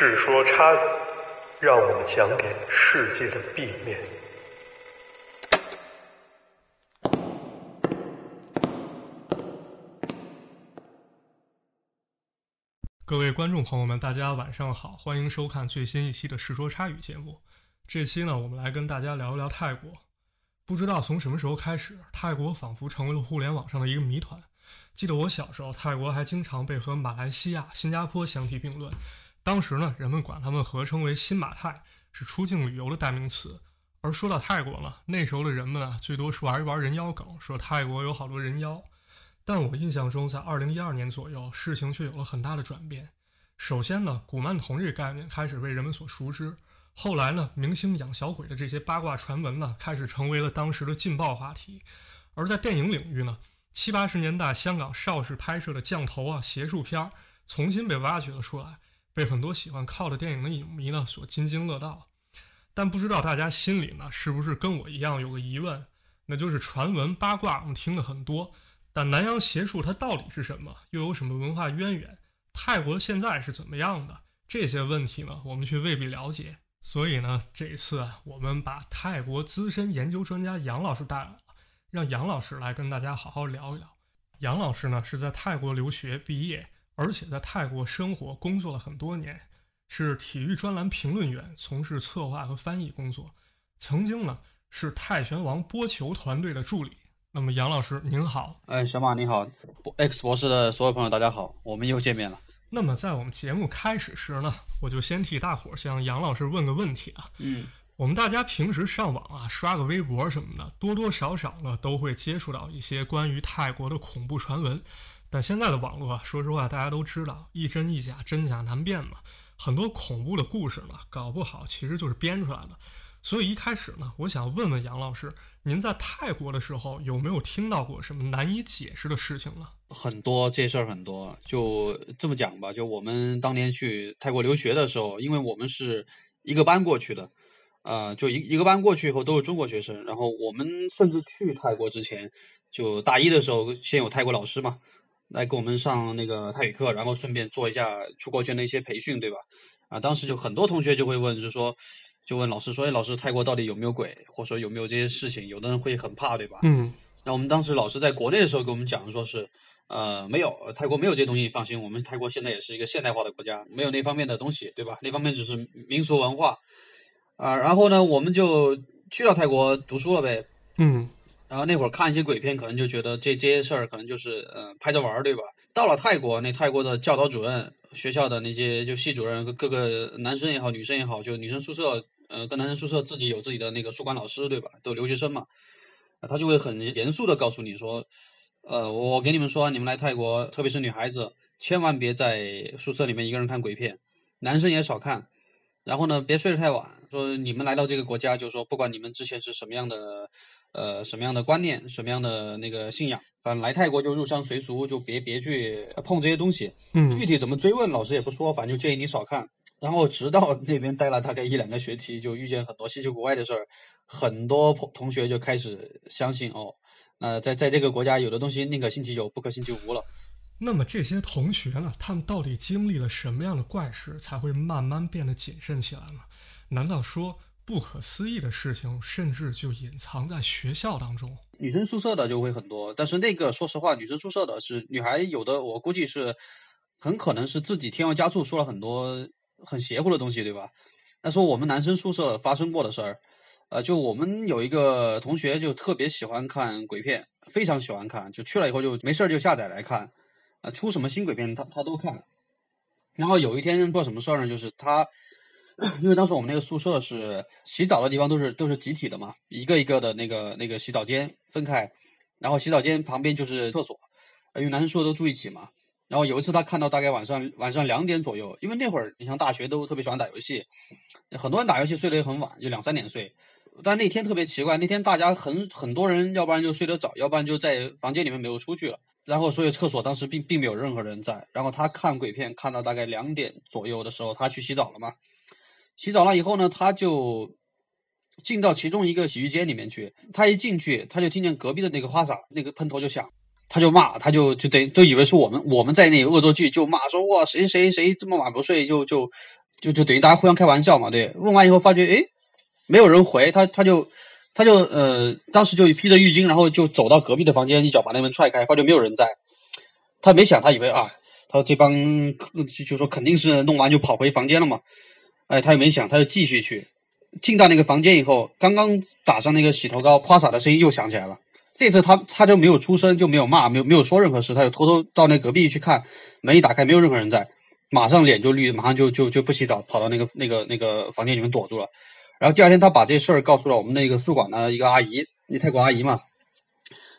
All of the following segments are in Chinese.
世说差语，让我们讲点世界的 B 面。各位观众朋友们，大家晚上好，欢迎收看最新一期的《世说差语》节目。这期呢，我们来跟大家聊一聊泰国。不知道从什么时候开始，泰国仿佛成为了互联网上的一个谜团。记得我小时候，泰国还经常被和马来西亚、新加坡相提并论。当时呢，人们管他们合称为“新马泰”，是出境旅游的代名词。而说到泰国呢，那时候的人们啊，最多是玩一玩人妖梗，说泰国有好多人妖。但我印象中，在二零一二年左右，事情却有了很大的转变。首先呢，古曼童这个概念开始被人们所熟知。后来呢，明星养小鬼的这些八卦传闻呢，开始成为了当时的劲爆话题。而在电影领域呢，七八十年代香港邵氏拍摄的降头啊、邪术片儿，重新被挖掘了出来。被很多喜欢靠的电影的影迷呢所津津乐道，但不知道大家心里呢是不是跟我一样有个疑问，那就是传闻八卦我们听的很多，但南洋邪术它到底是什么，又有什么文化渊源？泰国现在是怎么样的？这些问题呢我们却未必了解。所以呢这一次我们把泰国资深研究专家杨老师带来了，让杨老师来跟大家好好聊一聊。杨老师呢是在泰国留学毕业。而且在泰国生活工作了很多年，是体育专栏评论员，从事策划和翻译工作。曾经呢是泰拳王播球团队的助理。那么杨老师您好，哎，小马你好，X 博士的所有朋友大家好，我们又见面了。那么在我们节目开始时呢，我就先替大伙儿向杨老师问个问题啊。嗯，我们大家平时上网啊，刷个微博什么的，多多少少呢都会接触到一些关于泰国的恐怖传闻。但现在的网络，说实话，大家都知道一真一假，真假难辨嘛。很多恐怖的故事呢，搞不好其实就是编出来的。所以一开始呢，我想问问杨老师，您在泰国的时候有没有听到过什么难以解释的事情呢？很多，这事儿很多。就这么讲吧，就我们当年去泰国留学的时候，因为我们是一个班过去的，呃，就一一个班过去以后都是中国学生，然后我们甚至去泰国之前，就大一的时候先有泰国老师嘛。来给我们上那个泰语课，然后顺便做一下出国前的一些培训，对吧？啊，当时就很多同学就会问，就说，就问老师说，哎，老师，泰国到底有没有鬼，或者说有没有这些事情？有的人会很怕，对吧？嗯。那我们当时老师在国内的时候给我们讲，说是，呃，没有，泰国没有这些东西，放心，我们泰国现在也是一个现代化的国家，没有那方面的东西，对吧？那方面只是民俗文化，啊，然后呢，我们就去到泰国读书了呗。嗯。然后那会儿看一些鬼片，可能就觉得这这些事儿可能就是嗯拍着玩儿，对吧？到了泰国，那泰国的教导主任、学校的那些就系主任各个男生也好、女生也好，就女生宿舍，呃，跟男生宿舍自己有自己的那个宿管老师，对吧？都留学生嘛，他就会很严肃的告诉你说，呃，我给你们说，你们来泰国，特别是女孩子，千万别在宿舍里面一个人看鬼片，男生也少看。然后呢，别睡得太晚。说你们来到这个国家，就是说不管你们之前是什么样的。呃，什么样的观念，什么样的那个信仰，反正来泰国就入乡随俗，就别别去碰这些东西。嗯，具体怎么追问，老师也不说，反正就建议你少看。然后直到那边待了大概一两个学期，就遇见很多稀奇古怪的事儿，很多同学就开始相信哦，呃，在在这个国家有的东西宁可信其有，不可信其无了。那么这些同学呢，他们到底经历了什么样的怪事，才会慢慢变得谨慎起来呢？难道说？不可思议的事情，甚至就隐藏在学校当中。女生宿舍的就会很多，但是那个说实话，女生宿舍的是女孩，有的我估计是很可能是自己添油加醋说了很多很邪乎的东西，对吧？那说我们男生宿舍发生过的事儿，呃，就我们有一个同学就特别喜欢看鬼片，非常喜欢看，就去了以后就没事儿就下载来看，啊，出什么新鬼片他他都看。然后有一天做什么事儿呢？就是他。因为当时我们那个宿舍是洗澡的地方都是都是集体的嘛，一个一个的那个那个洗澡间分开，然后洗澡间旁边就是厕所，因为男生宿舍都住一起嘛。然后有一次他看到大概晚上晚上两点左右，因为那会儿你像大学都特别喜欢打游戏，很多人打游戏睡得也很晚，就两三点睡。但那天特别奇怪，那天大家很很多人，要不然就睡得早，要不然就在房间里面没有出去了。然后所以厕所当时并并没有任何人在。然后他看鬼片看到大概两点左右的时候，他去洗澡了嘛。洗澡了以后呢，他就进到其中一个洗浴间里面去。他一进去，他就听见隔壁的那个花洒那个喷头就响，他就骂，他就就得都以为是我们我们在那恶作剧，就骂说哇谁谁谁这么晚不睡，就就就就等于大家互相开玩笑嘛，对。问完以后发觉，哎，没有人回，他他就他就呃，当时就披着浴巾，然后就走到隔壁的房间，一脚把那门踹开，发觉没有人在。他没想，他以为啊，他说这帮就就说肯定是弄完就跑回房间了嘛。哎，他也没想，他就继续去。进到那个房间以后，刚刚打上那个洗头膏，夸洒的声音又响起来了。这次他他就没有出声，就没有骂，没有没有说任何事，他就偷偷到那隔壁去看，门一打开，没有任何人在。马上脸就绿，马上就就就不洗澡，跑到那个那个那个房间里面躲住了。然后第二天，他把这事儿告诉了我们那个宿管的一个阿姨，那泰国阿姨嘛。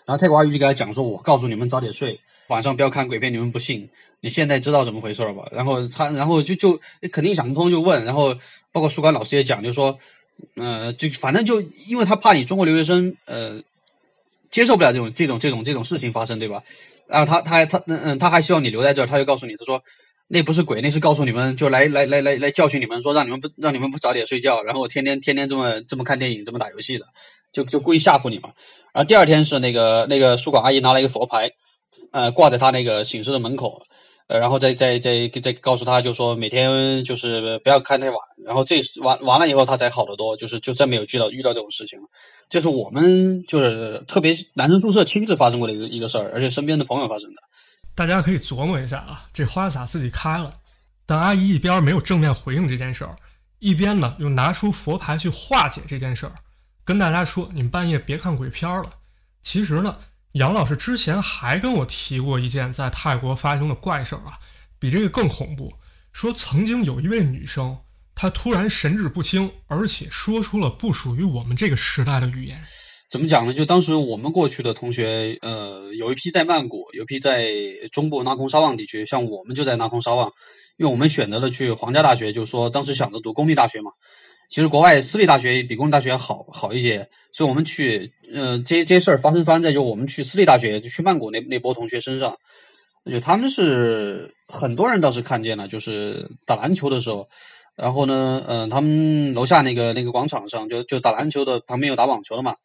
然后泰国阿姨就给他讲说：“我告诉你们早点睡，晚上不要看鬼片，你们不信。你现在知道怎么回事了吧？”然后他，然后就就肯定想不通，就问。然后包括宿管老师也讲，就说：“呃，就反正就因为他怕你中国留学生呃接受不了这种这种这种这种事情发生，对吧？然后他他还他嗯嗯，他还希望你留在这儿，他就告诉你，他说。”那不是鬼，那是告诉你们，就来来来来来教训你们，说让你们不让你们不早点睡觉，然后天天天天这么这么看电影，这么打游戏的，就就故意吓唬你嘛。然后第二天是那个那个宿管阿姨拿了一个佛牌，呃，挂在他那个寝室的门口，呃，然后再再再再告诉他，就说每天就是不要看太晚，然后这完完了以后他才好得多，就是就再没有遇到遇到这种事情了。这是我们就是特别男生宿舍亲自发生过的一个一个事儿，而且身边的朋友发生的。大家可以琢磨一下啊，这花洒自己开了，但阿姨一边没有正面回应这件事儿，一边呢又拿出佛牌去化解这件事儿，跟大家说你们半夜别看鬼片了。其实呢，杨老师之前还跟我提过一件在泰国发生的怪事儿啊，比这个更恐怖。说曾经有一位女生，她突然神志不清，而且说出了不属于我们这个时代的语言。怎么讲呢？就当时我们过去的同学，呃，有一批在曼谷，有一批在中部纳空沙旺地区。像我们就在纳空沙旺，因为我们选择了去皇家大学，就是说当时想着读公立大学嘛。其实国外私立大学比公立大学好好一些，所以我们去，呃，这这些事儿发生发生在就我们去私立大学，就去曼谷那那波同学身上。就他们是很多人倒是看见了，就是打篮球的时候，然后呢，嗯，他们楼下那个那个广场上，就就打篮球的旁边有打网球的嘛。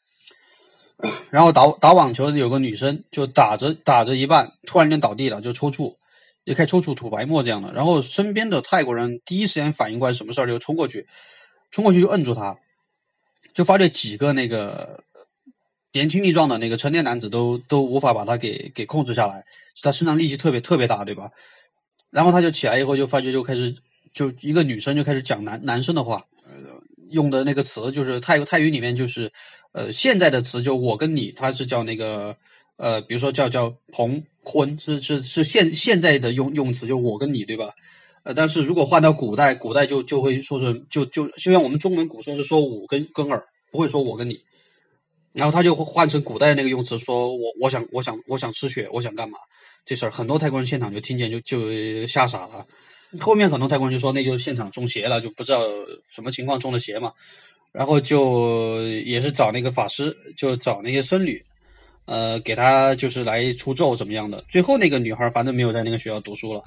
然后打打网球的有个女生，就打着打着一半，突然间倒地了，就抽搐，也开始抽搐吐白沫这样的。然后身边的泰国人第一时间反应过来什么事儿，就冲过去，冲过去就摁住他，就发觉几个那个年轻力壮的那个成年男子都都无法把他给给控制下来，他身上力气特别特别大，对吧？然后他就起来以后就发觉就开始就一个女生就开始讲男男生的话，用的那个词就是泰泰语里面就是。呃，现在的词就我跟你，他是叫那个呃，比如说叫叫彭婚，是是是现现在的用用词，就我跟你，对吧？呃，但是如果换到古代，古代就就会说是就就就像我们中文古说是说我跟跟儿，不会说我跟你，然后他就会换成古代那个用词，说我我想我想我想吃血，我想干嘛？这事儿很多泰国人现场就听见就就吓傻了，后面很多泰国人就说那就现场中邪了，就不知道什么情况中的邪嘛。然后就也是找那个法师，就找那些僧侣，呃，给他就是来出咒怎么样的。最后那个女孩反正没有在那个学校读书了。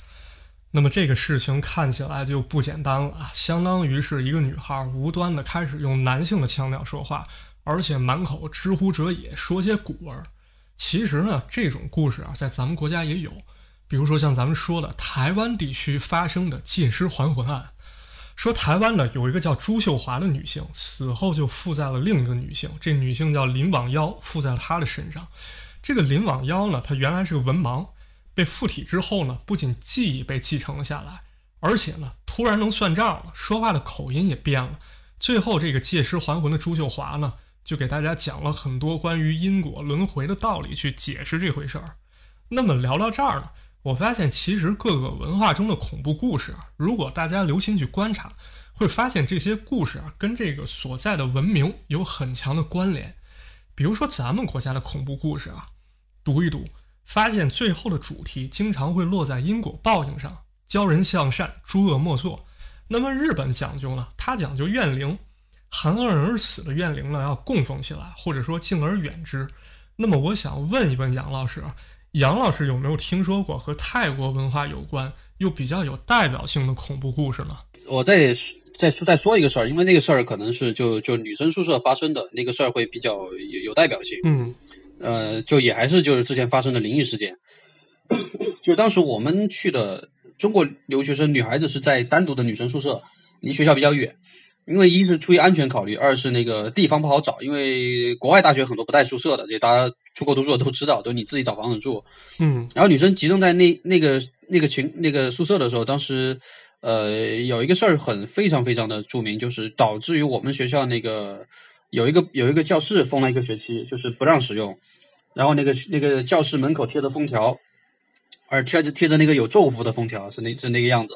那么这个事情看起来就不简单了，相当于是一个女孩无端的开始用男性的腔调说话，而且满口知乎者也，说些古文。其实呢，这种故事啊，在咱们国家也有，比如说像咱们说的台湾地区发生的借尸还魂案。说台湾呢有一个叫朱秀华的女性，死后就附在了另一个女性，这女性叫林网妖，附在了她的身上。这个林网妖呢，她原来是个文盲，被附体之后呢，不仅记忆被继承了下来，而且呢，突然能算账了，说话的口音也变了。最后这个借尸还魂的朱秀华呢，就给大家讲了很多关于因果轮回的道理，去解释这回事儿。那么聊到这儿呢？我发现，其实各个文化中的恐怖故事啊，如果大家留心去观察，会发现这些故事啊，跟这个所在的文明有很强的关联。比如说，咱们国家的恐怖故事啊，读一读，发现最后的主题经常会落在因果报应上，教人向善，诸恶莫作。那么日本讲究呢，它讲究怨灵，含恶而死的怨灵呢，要供奉起来，或者说敬而远之。那么，我想问一问杨老师。杨老师有没有听说过和泰国文化有关又比较有代表性的恐怖故事呢？我再再说再说一个事儿，因为那个事儿可能是就就女生宿舍发生的那个事儿会比较有有代表性。嗯，呃，就也还是就是之前发生的灵异事件，就当时我们去的中国留学生女孩子是在单独的女生宿舍，离学校比较远。因为一是出于安全考虑，二是那个地方不好找，因为国外大学很多不带宿舍的，这大家出国读书的都知道，都你自己找房子住。嗯然后女生集中在那那个那个群那个宿舍的时候，当时呃有一个事儿很非常非常的著名，就是导致于我们学校那个有一个有一个教室封了一个学期，就是不让使用，然后那个那个教室门口贴着封条，而贴着贴着那个有咒符的封条，是那是那个样子。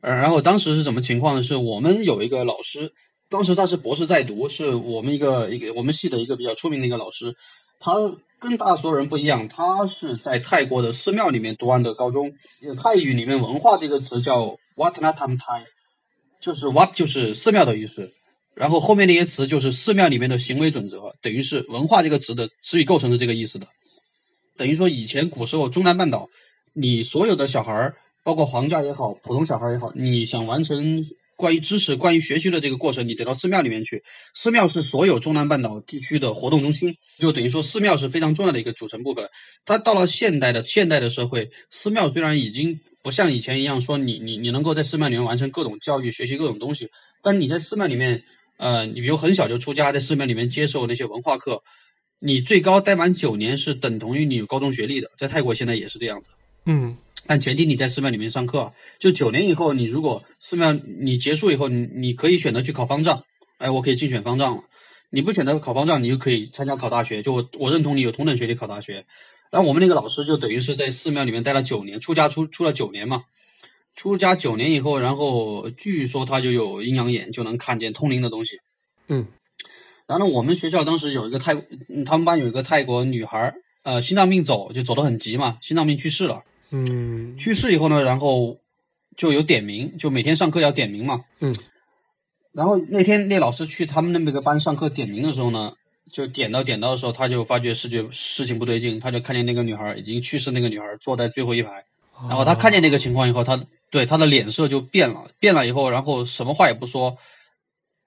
呃，然后当时是什么情况呢？是我们有一个老师，当时他是博士在读，是我们一个一个我们系的一个比较出名的一个老师，他跟大多数人不一样，他是在泰国的寺庙里面读完的高中。泰语里面“文化”这个词叫 Watnatam thai”，就是 “wat” 就是寺庙的意思，然后后面那些词就是寺庙里面的行为准则，等于是“文化”这个词的词语构成是这个意思的。等于说以前古时候中南半岛，你所有的小孩儿。包括皇家也好，普通小孩也好，你想完成关于知识、关于学习的这个过程，你得到寺庙里面去。寺庙是所有中南半岛地区的活动中心，就等于说寺庙是非常重要的一个组成部分。它到了现代的现代的社会，寺庙虽然已经不像以前一样说你你你能够在寺庙里面完成各种教育、学习各种东西，但你在寺庙里面，呃，你比如很小就出家，在寺庙里面接受那些文化课，你最高待满九年是等同于你有高中学历的。在泰国现在也是这样的。嗯。但前提你在寺庙里面上课，就九年以后，你如果寺庙你结束以后，你你可以选择去考方丈，哎，我可以竞选方丈了。你不选择考方丈，你就可以参加考大学。就我我认同你有同等学历考大学。然后我们那个老师就等于是在寺庙里面待了九年，出家出出了九年嘛。出家九年以后，然后据说他就有阴阳眼，就能看见通灵的东西。嗯。然后我们学校当时有一个泰，他们班有一个泰国女孩，呃，心脏病走就走得很急嘛，心脏病去世了。嗯，去世以后呢，然后就有点名，就每天上课要点名嘛。嗯。然后那天那老师去他们那个班上课点名的时候呢，就点到点到的时候，他就发觉视觉事情不对劲，他就看见那个女孩已经去世，那个女孩坐在最后一排。然后他看见那个情况以后，他对他的脸色就变了，变了以后，然后什么话也不说，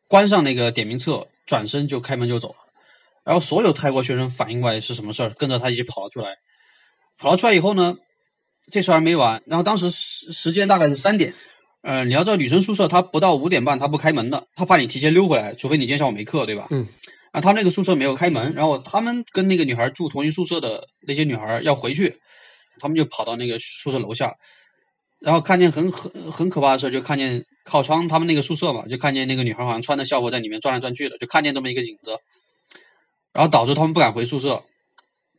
关上那个点名册，转身就开门就走了。然后所有泰国学生反应过来是什么事儿，跟着他一起跑了出来。跑了出来以后呢？这事还没完，然后当时时时间大概是三点，呃，你要知道女生宿舍她不到五点半她不开门的，她怕你提前溜回来，除非你今天下午没课，对吧？嗯。啊，他那个宿舍没有开门，然后他们跟那个女孩住同一宿舍的那些女孩要回去，他们就跑到那个宿舍楼下，然后看见很很很可怕的事，就看见靠窗他们那个宿舍嘛，就看见那个女孩好像穿着校服在里面转来转去的，就看见这么一个影子，然后导致他们不敢回宿舍。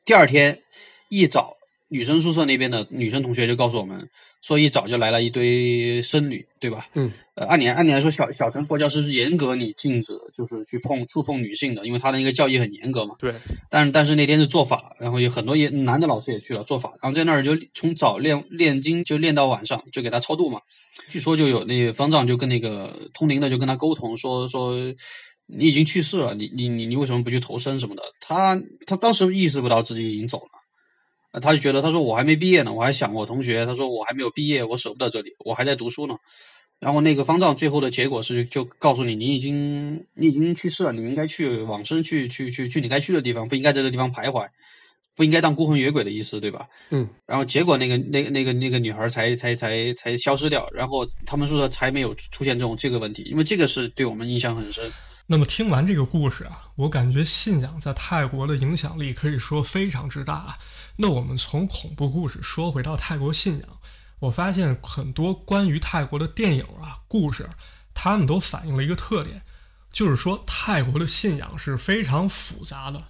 第二天一早。女生宿舍那边的女生同学就告诉我们说，一早就来了一堆僧侣，对吧？嗯。呃，按理按理来说，小小乘佛教是严格你禁止就是去碰触碰女性的，因为他的那个教义很严格嘛。对。但但是那天是做法，然后有很多也男的老师也去了做法，然后在那儿就从早练练经就练到晚上，就给他超度嘛。据说就有那个方丈就跟那个通灵的就跟他沟通说说，你已经去世了，你你你你为什么不去投生什么的？他他当时意识不到自己已经走了。他就觉得，他说我还没毕业呢，我还想我同学。他说我还没有毕业，我舍不得这里，我还在读书呢。然后那个方丈最后的结果是，就告诉你，你已经你已经去世了，你应该去往生，去去去去你该去的地方，不应该在这地方徘徊，不应该当孤魂野鬼的意思，对吧？嗯。然后结果那个那个那个那个女孩才才才才消失掉，然后他们宿舍才没有出现这种这个问题，因为这个是对我们印象很深。那么听完这个故事啊，我感觉信仰在泰国的影响力可以说非常之大。那我们从恐怖故事说回到泰国信仰，我发现很多关于泰国的电影啊、故事，他们都反映了一个特点，就是说泰国的信仰是非常复杂的。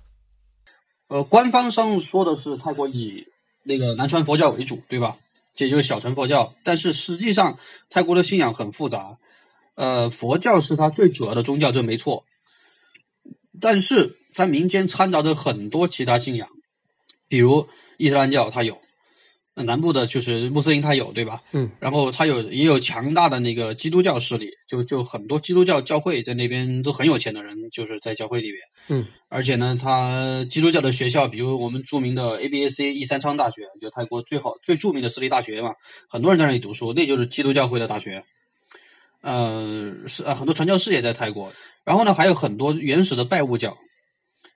呃，官方上说的是泰国以那个南传佛教为主，对吧？这就是小乘佛教。但是实际上，泰国的信仰很复杂。呃，佛教是它最主要的宗教，这没错。但是在民间掺杂着很多其他信仰，比如伊斯兰教，它有；南部的就是穆斯林，它有，对吧？嗯。然后它有也有强大的那个基督教势力，就就很多基督教教会在那边都很有钱的人，就是在教会里面。嗯。而且呢，它基督教的学校，比如我们著名的 A B A C 一三昌大学，就泰国最好最著名的私立大学嘛，很多人在那里读书，那就是基督教会的大学。呃，是呃，很多传教士也在泰国。然后呢，还有很多原始的拜物教，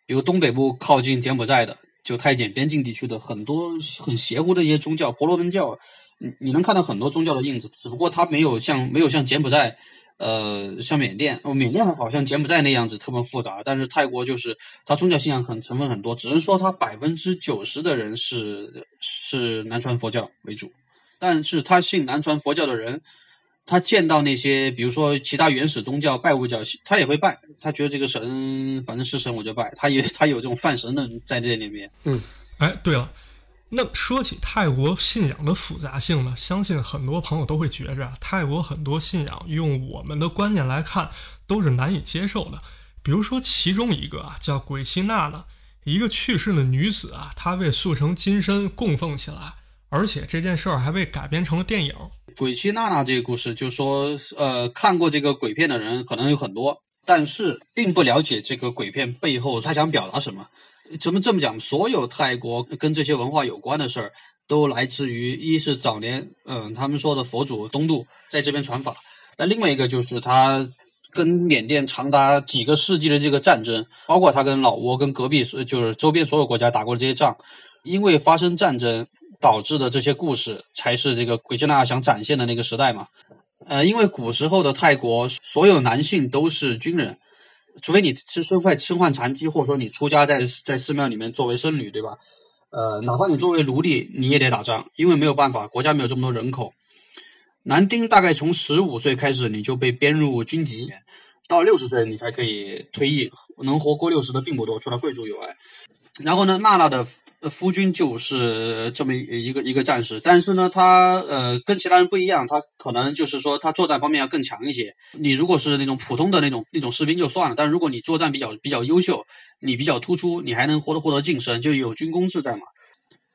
比如东北部靠近柬埔寨的，就泰柬边境地区的很多很邪乎的一些宗教，婆罗门教，你你能看到很多宗教的印子，只不过它没有像没有像柬埔寨，呃，像缅甸，哦，缅甸好像柬埔寨那样子特别复杂，但是泰国就是它宗教信仰很成分很多，只能说它百分之九十的人是是南传佛教为主，但是他信南传佛教的人，他见到那些比如说其他原始宗教拜物教，他也会拜，他觉得这个神反正是神我就拜，他也 他有这种泛神论在这里面。嗯，哎，对了。那说起泰国信仰的复杂性呢，相信很多朋友都会觉着，泰国很多信仰用我们的观念来看都是难以接受的。比如说，其中一个啊叫鬼妻娜娜，一个去世的女子啊，她被塑成金身供奉起来，而且这件事儿还被改编成了电影。鬼妻娜娜这个故事，就说呃，看过这个鬼片的人可能有很多，但是并不了解这个鬼片背后他想表达什么。怎么这么讲？所有泰国跟这些文化有关的事儿，都来自于一是早年，嗯，他们说的佛祖东渡在这边传法；那另外一个就是他跟缅甸长达几个世纪的这个战争，包括他跟老挝、跟隔壁就是周边所有国家打过这些仗，因为发生战争导致的这些故事，才是这个鬼切纳想展现的那个时代嘛。呃，因为古时候的泰国，所有男性都是军人。除非你是身患身患残疾，或者说你出家在在寺庙里面作为僧侣，对吧？呃，哪怕你作为奴隶，你也得打仗，因为没有办法，国家没有这么多人口。男丁大概从十五岁开始，你就被编入军籍，到六十岁你才可以退役。能活过六十的并不多，除了贵族以外。然后呢，娜娜的。夫君就是这么一个一个战士，但是呢，他呃跟其他人不一样，他可能就是说他作战方面要更强一些。你如果是那种普通的那种那种士兵就算了，但如果你作战比较比较优秀，你比较突出，你还能获得获得晋升，就有军功制在嘛。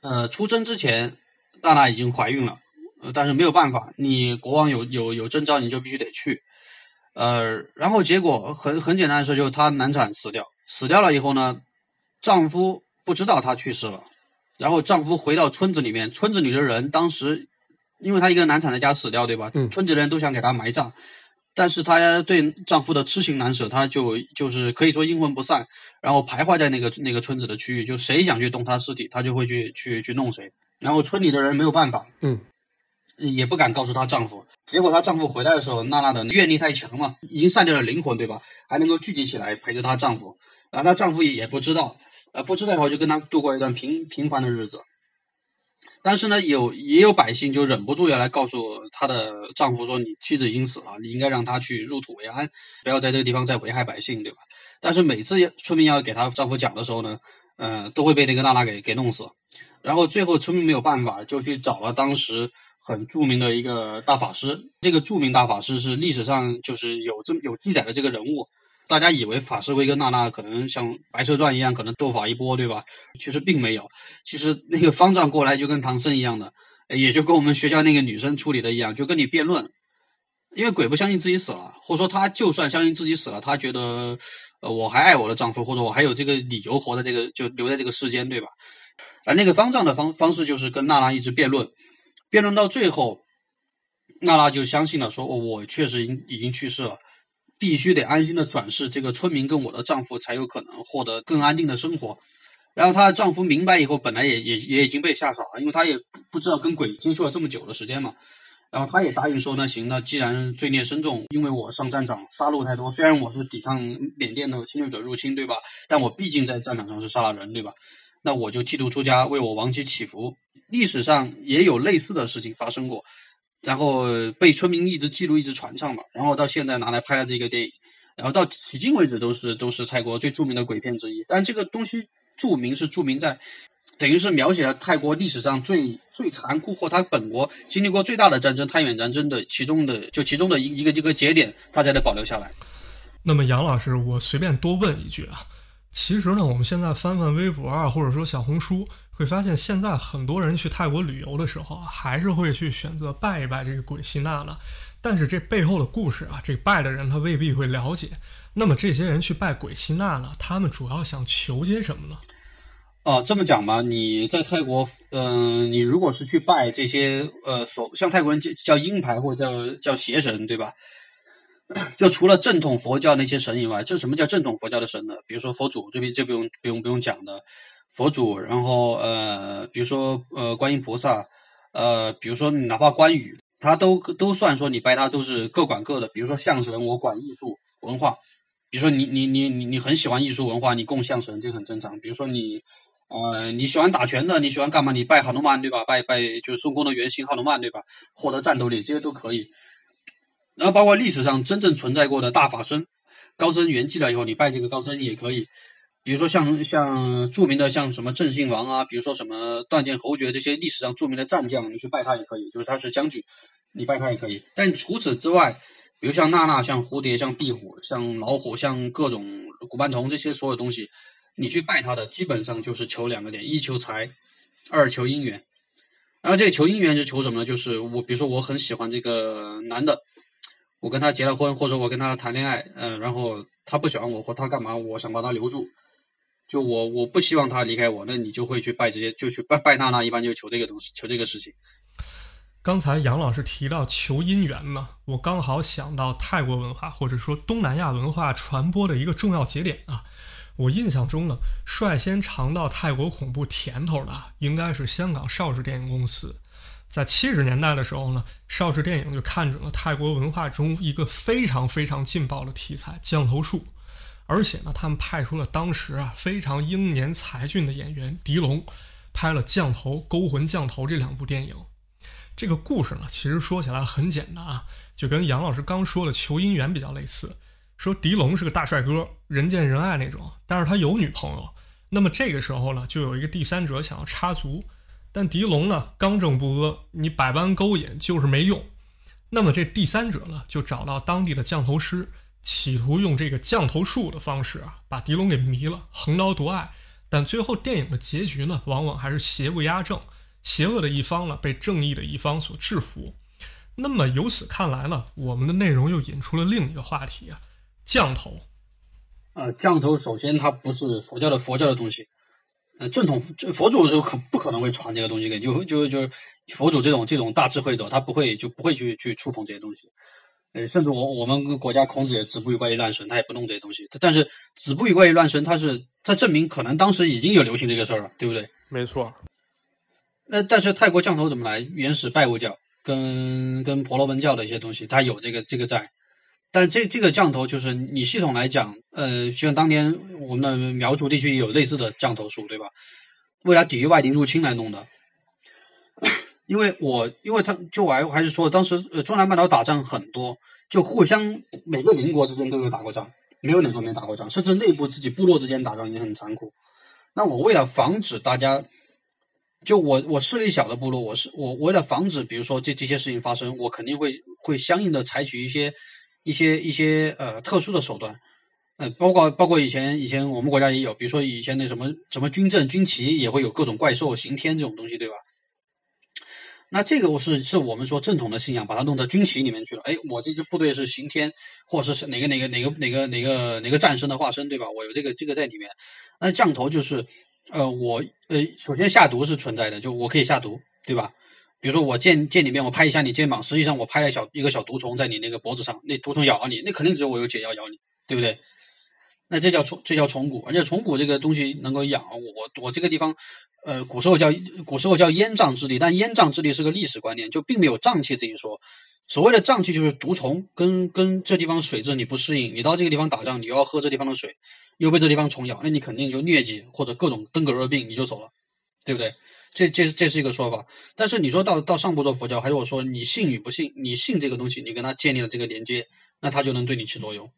呃，出征之前，娜娜已经怀孕了，呃，但是没有办法，你国王有有有征召，你就必须得去。呃，然后结果很很简单的说，就是她难产死掉，死掉了以后呢，丈夫。不知道她去世了，然后丈夫回到村子里面，村子里的人当时，因为她一个难产在家死掉，对吧？嗯。村子的人都想给她埋葬，但是她对丈夫的痴情难舍，她就就是可以说阴魂不散，然后徘徊在那个那个村子的区域，就谁想去动她尸体，她就会去去去弄谁。然后村里的人没有办法，嗯，也不敢告诉她丈夫。结果她丈夫回来的时候，娜娜的愿力太强嘛，已经散掉了灵魂，对吧？还能够聚集起来陪着她丈夫，然后她丈夫也也不知道。呃，不知道以后就跟他度过一段平平凡的日子，但是呢，有也有百姓就忍不住要来告诉她的丈夫说：“你妻子已经死了，你应该让她去入土为安，不要在这个地方再危害百姓，对吧？”但是每次村民要给她丈夫讲的时候呢，呃，都会被那个娜娜给给弄死。然后最后村民没有办法，就去找了当时很著名的一个大法师。这个著名大法师是历史上就是有这么有记载的这个人物。大家以为法师维根娜娜可能像《白蛇传》一样，可能斗法一波，对吧？其实并没有。其实那个方丈过来就跟唐僧一样的，也就跟我们学校那个女生处理的一样，就跟你辩论。因为鬼不相信自己死了，或者说他就算相信自己死了，他觉得呃我还爱我的丈夫，或者我还有这个理由活在这个就留在这个世间，对吧？而那个方丈的方方式就是跟娜娜一直辩论，辩论到最后，娜娜就相信了，说我确实已经已经去世了。必须得安心的转世，这个村民跟我的丈夫才有可能获得更安定的生活。然后她的丈夫明白以后，本来也也也已经被吓傻了，因为他也不知道跟鬼接触了这么久的时间嘛。然后他也答应说，那行，那既然罪孽深重，因为我上战场杀戮太多，虽然我是抵抗缅甸的侵略者入侵，对吧？但我毕竟在战场上是杀了人，对吧？那我就剃度出家，为我亡妻祈福。历史上也有类似的事情发生过。然后被村民一直记录、一直传唱嘛，然后到现在拿来拍了这个电影，然后到迄今为止都是都是泰国最著名的鬼片之一。但这个东西著名是著名在，等于是描写了泰国历史上最最残酷或他本国经历过最大的战争——太远战争的其中的就其中的一一个一个节点，它才能保留下来。那么杨老师，我随便多问一句啊，其实呢，我们现在翻翻微博啊，或者说小红书。会发现，现在很多人去泰国旅游的时候，还是会去选择拜一拜这个鬼妻娜娜。但是这背后的故事啊，这拜的人他未必会了解。那么这些人去拜鬼妻娜娜，他们主要想求些什么呢？哦，这么讲吧，你在泰国，嗯，你如果是去拜这些，呃，所像泰国人叫叫阴牌或者叫叫邪神，对吧？就除了正统佛教那些神以外，这什么叫正统佛教的神呢？比如说佛祖，这边这不用不用不用讲的。佛祖，然后呃，比如说呃，观音菩萨，呃，比如说哪怕关羽，他都都算说你拜他都是各管各的。比如说相神，我管艺术文化；比如说你你你你你很喜欢艺术文化，你供相神，这很正常。比如说你呃你喜欢打拳的，你喜欢干嘛？你拜哈努曼对吧？拜拜就是孙悟空的原型哈努曼对吧？获得战斗力这些都可以。然后包括历史上真正存在过的大法僧高僧圆寂了以后，你拜这个高僧也可以。比如说像像著名的像什么郑信王啊，比如说什么断剑侯爵这些历史上著名的战将，你去拜他也可以，就是他是将军，你拜他也可以。但除此之外，比如像娜娜、像蝴蝶、像壁虎、像老虎、像各种古曼童这些所有东西，你去拜他的，基本上就是求两个点：一求财，二求姻缘。然后这个求姻缘是求什么呢？就是我比如说我很喜欢这个男的，我跟他结了婚，或者我跟他谈恋爱，嗯，然后他不喜欢我或他干嘛，我想把他留住。就我我不希望他离开我，那你就会去拜这些，就去拜拜娜娜，一般就求这个东西，求这个事情。刚才杨老师提到求姻缘呢，我刚好想到泰国文化或者说东南亚文化传播的一个重要节点啊。我印象中呢，率先尝到泰国恐怖甜头的应该是香港邵氏电影公司。在七十年代的时候呢，邵氏电影就看准了泰国文化中一个非常非常劲爆的题材——降头术。而且呢，他们派出了当时啊非常英年才俊的演员狄龙，拍了《降头》《勾魂降头》这两部电影。这个故事呢，其实说起来很简单啊，就跟杨老师刚说的求姻缘比较类似。说狄龙是个大帅哥，人见人爱那种，但是他有女朋友。那么这个时候呢，就有一个第三者想要插足，但狄龙呢刚正不阿，你百般勾引就是没用。那么这第三者呢，就找到当地的降头师。企图用这个降头术的方式啊，把狄龙给迷了，横刀夺爱。但最后电影的结局呢，往往还是邪不压正，邪恶的一方呢被正义的一方所制服。那么由此看来呢，我们的内容又引出了另一个话题啊，降头。呃，降头首先它不是佛教的佛教的东西，呃，正统佛祖就可不可能会传这个东西给，就就就是佛祖这种这种大智慧者，他不会就不会去去触碰这些东西。呃，甚至我我们国家孔子也止步于怪力乱神，他也不弄这些东西。但是止步于怪力乱神，他是他证明可能当时已经有流行这个事儿了，对不对？没错。那但是泰国降头怎么来？原始拜物教跟跟婆罗门教的一些东西，它有这个这个在。但这这个降头就是你系统来讲，呃，像当年我们的苗族地区有类似的降头术，对吧？为了抵御外敌入侵来弄的。因为我，因为他就我还还是说，当时呃中南半岛打仗很多，就互相每个邻国之间都有打过仗，没有哪个没打过仗，甚至内部自己部落之间打仗也很残酷。那我为了防止大家，就我我势力小的部落，我是我为了防止，比如说这这些事情发生，我肯定会会相应的采取一些一些一些呃特殊的手段，呃，包括包括以前以前我们国家也有，比如说以前那什么什么军政军旗也会有各种怪兽刑天这种东西，对吧？那这个我是是我们说正统的信仰，把它弄到军旗里面去了。哎，我这支部队是刑天，或者是哪个哪个哪个哪个哪个哪个战神的化身，对吧？我有这个这个在里面。那降头就是，呃，我呃，首先下毒是存在的，就我可以下毒，对吧？比如说我剑剑里面我拍一下你肩膀，实际上我拍了小一个小毒虫在你那个脖子上，那毒虫咬了你，那肯定只有我有解药咬你，对不对？那这叫虫，这叫虫蛊，而且虫蛊这个东西能够养我，我我这个地方。呃，古时候叫古时候叫烟瘴之地，但烟瘴之地是个历史观念，就并没有瘴气这一说。所谓的瘴气就是毒虫，跟跟这地方水质你不适应，你到这个地方打仗，你又要喝这地方的水，又被这地方虫咬，那你肯定就疟疾或者各种登革热病，你就走了，对不对？这这这是一个说法。但是你说到到上部做佛教，还是我说你信与不信，你信这个东西，你跟他建立了这个连接，那他就能对你起作用。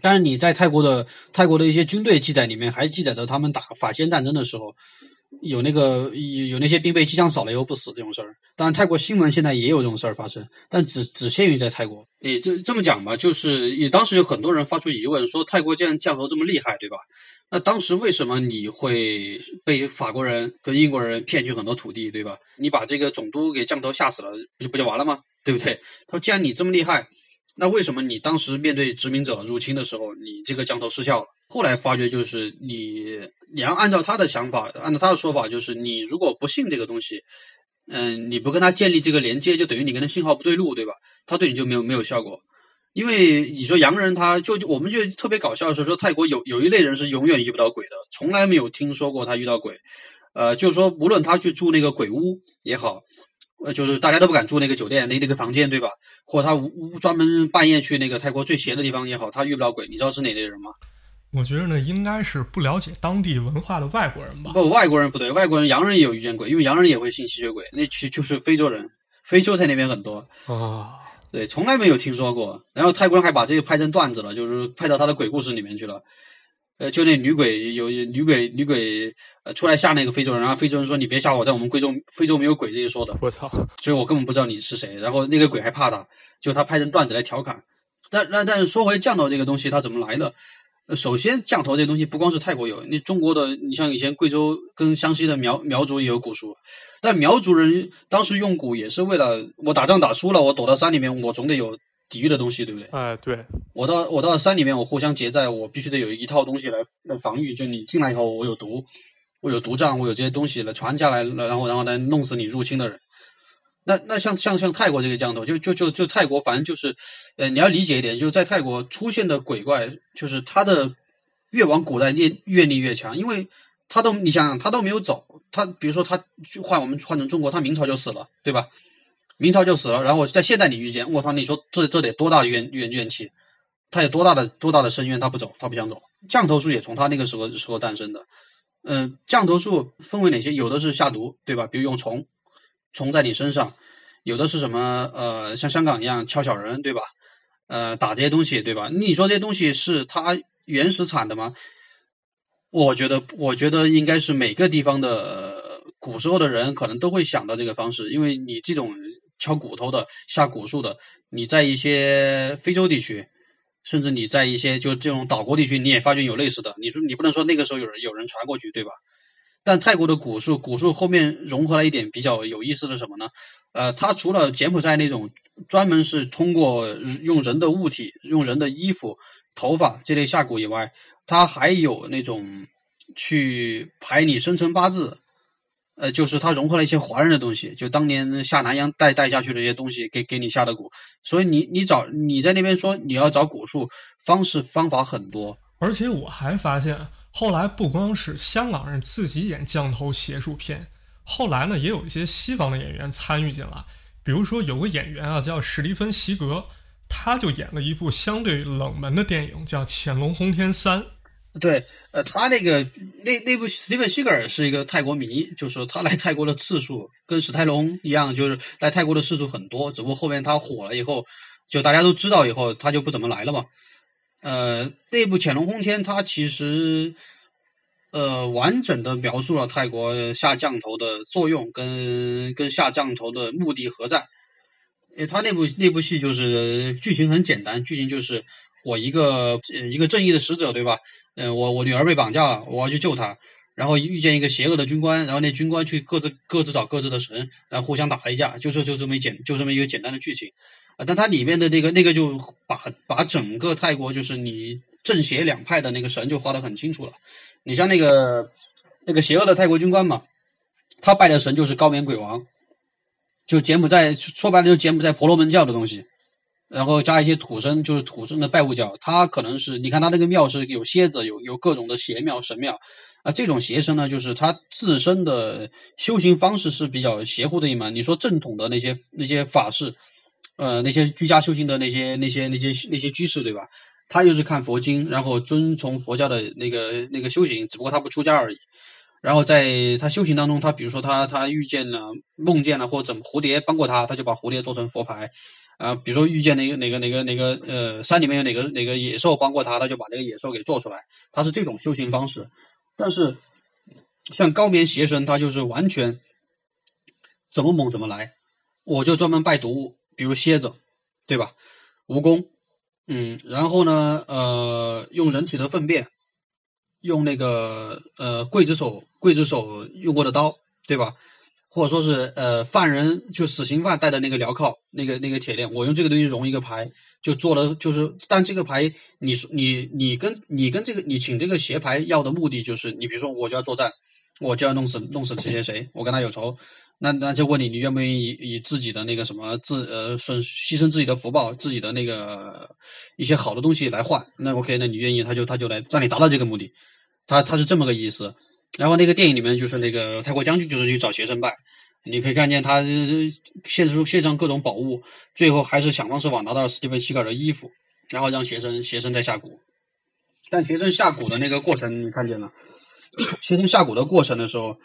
但是你在泰国的泰国的一些军队记载里面，还记载着他们打法仙战争的时候。有那个有有那些兵被机枪扫了以后不死这种事儿，当然泰国新闻现在也有这种事儿发生，但只只限于在泰国。你这这么讲吧，就是也当时有很多人发出疑问，说泰国竟然降头这么厉害，对吧？那当时为什么你会被法国人跟英国人骗去很多土地，对吧？你把这个总督给降头吓死了，不就不就完了吗？对不对？他说既然你这么厉害。那为什么你当时面对殖民者入侵的时候，你这个降头失效了？后来发觉就是你，你要按照他的想法，按照他的说法，就是你如果不信这个东西，嗯，你不跟他建立这个连接，就等于你跟他信号不对路，对吧？他对你就没有没有效果。因为你说洋人，他就我们就特别搞笑的是说，泰国有有一类人是永远遇不到鬼的，从来没有听说过他遇到鬼。呃，就是说无论他去住那个鬼屋也好。呃，就是大家都不敢住那个酒店那那个房间，对吧？或者他无无专门半夜去那个泰国最邪的地方也好，他遇不了鬼。你知道是哪类人吗？我觉得呢，应该是不了解当地文化的外国人吧。不，外国人不对，外国人洋人也有遇见鬼，因为洋人也会信吸血鬼，那其实就是非洲人，非洲在那边很多。啊，对，从来没有听说过。然后泰国人还把这个拍成段子了，就是拍到他的鬼故事里面去了。呃，就那女鬼有有女鬼女鬼呃出来吓那个非洲人，然后非洲人说你别吓我，在我们贵州非洲没有鬼这一说的，我操，所以我根本不知道你是谁。然后那个鬼还怕他，就他拍成段子来调侃。但但但是说回降头这个东西，它怎么来的？呃首先降头这东西不光是泰国有，你中国的，你像以前贵州跟湘西的苗苗族也有古术，但苗族人当时用蛊也是为了我打仗打输了，我躲到山里面，我总得有抵御的东西，对不对？哎，对，我到我到山里面，我互相结寨，我必须得有一套东西来来防御。就你进来以后，我有毒，我有毒障，我有这些东西来传下来，然后然后来弄死你入侵的人。那那像像像泰国这个降头，就就就就泰国，反正就是，呃，你要理解一点，就是在泰国出现的鬼怪，就是他的越往古代越越力越强，因为他都你想想，他都没有走，他比如说他换我们换成中国，他明朝就死了，对吧？明朝就死了，然后我在现代你遇见，我操，你说这这得多大的怨怨怨气？他有多大的多大的深渊？他不走，他不想走。降头术也从他那个时候时候诞生的。嗯、降头术分为哪些？有的是下毒，对吧？比如用虫，虫在你身上；有的是什么？呃，像香港一样敲小人，对吧？呃，打这些东西，对吧？你说这些东西是他原始产的吗？我觉得，我觉得应该是每个地方的古时候的人可能都会想到这个方式，因为你这种敲骨头的、下蛊术的，你在一些非洲地区，甚至你在一些就这种岛国地区，你也发现有类似的。你说你不能说那个时候有人有人传过去，对吧？但泰国的蛊术，蛊术后面融合了一点比较有意思的什么呢？呃，它除了柬埔寨那种专门是通过用人的物体、用人的衣服、头发这类下蛊以外，它还有那种去排你生辰八字，呃，就是它融合了一些华人的东西，就当年下南洋带带下去的这些东西，给给你下的蛊。所以你你找你在那边说你要找蛊术，方式方法很多。而且我还发现，后来不光是香港人自己演降头邪术片，后来呢也有一些西方的演员参与进来。比如说有个演员啊叫史蒂芬·席格，他就演了一部相对冷门的电影，叫《潜龙轰天三》。对，呃，他那个那那部史蒂芬·西格尔是一个泰国迷，就是他来泰国的次数跟史泰龙一样，就是来泰国的次数很多，只不过后面他火了以后，就大家都知道以后，他就不怎么来了嘛。呃，那部《潜龙轰天》它其实呃完整的描述了泰国下降头的作用跟跟下降头的目的何在。呃，他那部那部戏就是剧情很简单，剧情就是我一个一个正义的使者，对吧？嗯、我我女儿被绑架了，我要去救她，然后遇见一个邪恶的军官，然后那军官去各自各自找各自的神，然后互相打了一架，就这就这么一简就这么一个简单的剧情。啊，但它里面的那个那个就把把整个泰国就是你正邪两派的那个神就画得很清楚了。你像那个那个邪恶的泰国军官嘛，他拜的神就是高棉鬼王，就柬埔寨说白了就柬埔寨婆罗门教的东西，然后加一些土生就是土生的拜物教，他可能是你看他那个庙是有蝎子，有有各种的邪庙神庙。啊，这种邪神呢，就是他自身的修行方式是比较邪乎的一门。你说正统的那些那些法事，呃，那些居家修行的那些那些那些那些居士，对吧？他就是看佛经，然后遵从佛教的那个那个修行，只不过他不出家而已。然后在他修行当中，他比如说他他遇见了梦见了或者怎么蝴蝶帮过他，他就把蝴蝶做成佛牌。啊、比如说遇见哪个哪个哪个哪个呃山里面有哪个哪个野兽帮过他，他就把那个野兽给做出来。他是这种修行方式。但是像高棉邪神，他就是完全怎么猛怎么来，我就专门拜毒物，比如蝎子，对吧？蜈蚣，嗯，然后呢，呃，用人体的粪便，用那个呃刽子手刽子手用过的刀，对吧？或者说是呃犯人就死刑犯带的那个镣铐，那个那个铁链，我用这个东西融一个牌，就做了，就是但这个牌，你你你跟你跟这个你请这个邪牌要的目的就是，你比如说我就要作战，我就要弄死弄死谁谁谁，我跟他有仇，那那就问你，你愿不愿意以以自己的那个什么自呃损牺牲自己的福报，自己的那个一些好的东西来换？那 OK，那你愿意，他就他就来让你达到这个目的，他他是这么个意思。然后那个电影里面就是那个泰国将军就是去找邪神拜，你可以看见他献出献上各种宝物，最后还是想方设法拿到了史蒂芬·西格尔的衣服，然后让邪神邪神在下蛊。但邪神下蛊的那个过程你看见了，邪神下蛊的过程的时候，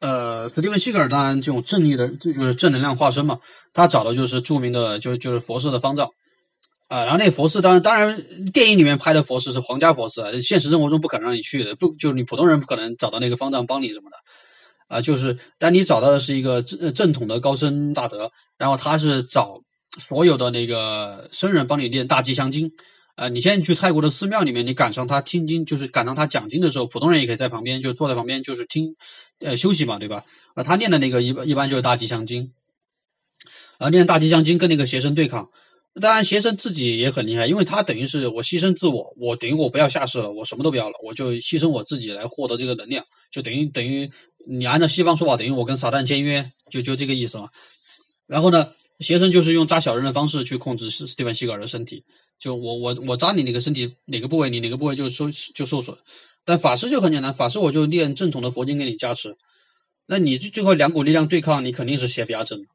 呃，史蒂芬·西格尔当然这种正义的，这就是正能量化身嘛，他找的就是著名的就就是佛寺的方丈。啊，然后那佛寺当然当然，电影里面拍的佛寺是皇家佛寺啊，现实生活中不可能让你去的，不就是你普通人不可能找到那个方丈帮你什么的，啊，就是但你找到的是一个正正统的高僧大德，然后他是找所有的那个僧人帮你念大吉祥经，啊，你现在去泰国的寺庙里面，你赶上他听经，就是赶上他讲经的时候，普通人也可以在旁边就坐在旁边就是听，呃，休息嘛，对吧？啊，他念的那个一般一般就是大吉祥经，啊，念大吉祥经跟那个邪神对抗。当然，邪神自己也很厉害，因为他等于是我牺牲自我，我等于我不要下世了，我什么都不要了，我就牺牲我自己来获得这个能量，就等于等于你按照西方说法，等于我跟撒旦签约，就就这个意思嘛。然后呢，邪神就是用扎小人的方式去控制斯蒂芬西格尔的身体，就我我我扎你哪个身体哪个部位，你哪个部位就受就受损。但法师就很简单，法师我就念正统的佛经给你加持，那你最后两股力量对抗，你肯定是邪不压正。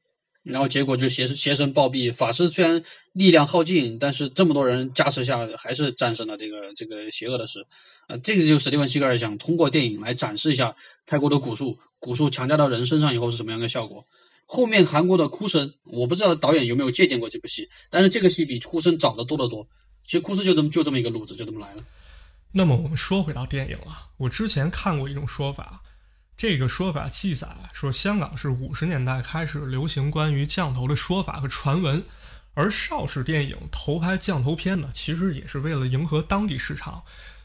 然后结果就邪邪神暴毙，法师虽然力量耗尽，但是这么多人加持下，还是战胜了这个这个邪恶的事。呃，这个就是史蒂文西格尔想通过电影来展示一下泰国的蛊术，蛊术强加到人身上以后是什么样的效果。后面韩国的哭声，我不知道导演有没有借鉴过这部戏，但是这个戏比哭声早的多得多。其实哭声就这么就这么一个路子，就这么来了。那么我们说回到电影了，我之前看过一种说法。这个说法记载说，香港是五十年代开始流行关于降头的说法和传闻，而邵氏电影投拍降头片呢，其实也是为了迎合当地市场。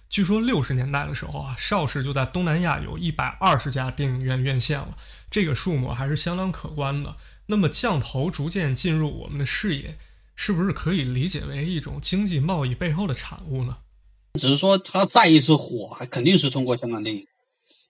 据说六十年代的时候啊，邵氏就在东南亚有一百二十家电影院院线了，这个数目还是相当可观的。那么降头逐渐进入我们的视野，是不是可以理解为一种经济贸易背后的产物呢？只是说它再一次火，肯定是通过香港电影。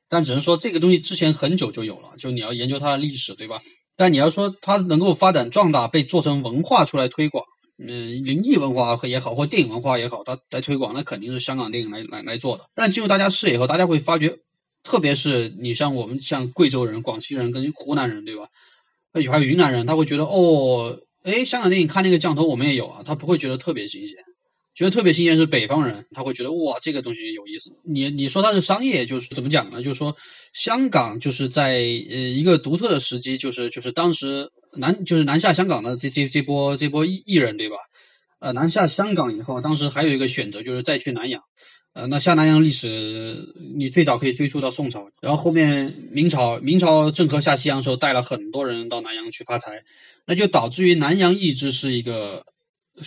但只能说这个东西之前很久就有了，就你要研究它的历史，对吧？但你要说它能够发展壮大，被做成文化出来推广，嗯，灵异文化也好，或电影文化也好，它来推广，那肯定是香港电影来来来做的。但进入大家视野以后，大家会发觉，特别是你像我们像贵州人、广西人跟湖南人，对吧？还有云南人，他会觉得哦，哎，香港电影看那个降头，我们也有啊，他不会觉得特别新鲜。觉得特别新鲜是北方人，他会觉得哇，这个东西有意思。你你说它是商业，就是怎么讲呢？就是说，香港就是在呃一个独特的时机，就是就是当时南就是南下香港的这这这波这波艺艺人，对吧？呃，南下香港以后，当时还有一个选择就是再去南洋。呃，那下南洋历史，你最早可以追溯到宋朝，然后后面明朝明朝郑和下西洋的时候带了很多人到南洋去发财，那就导致于南洋一直是一个。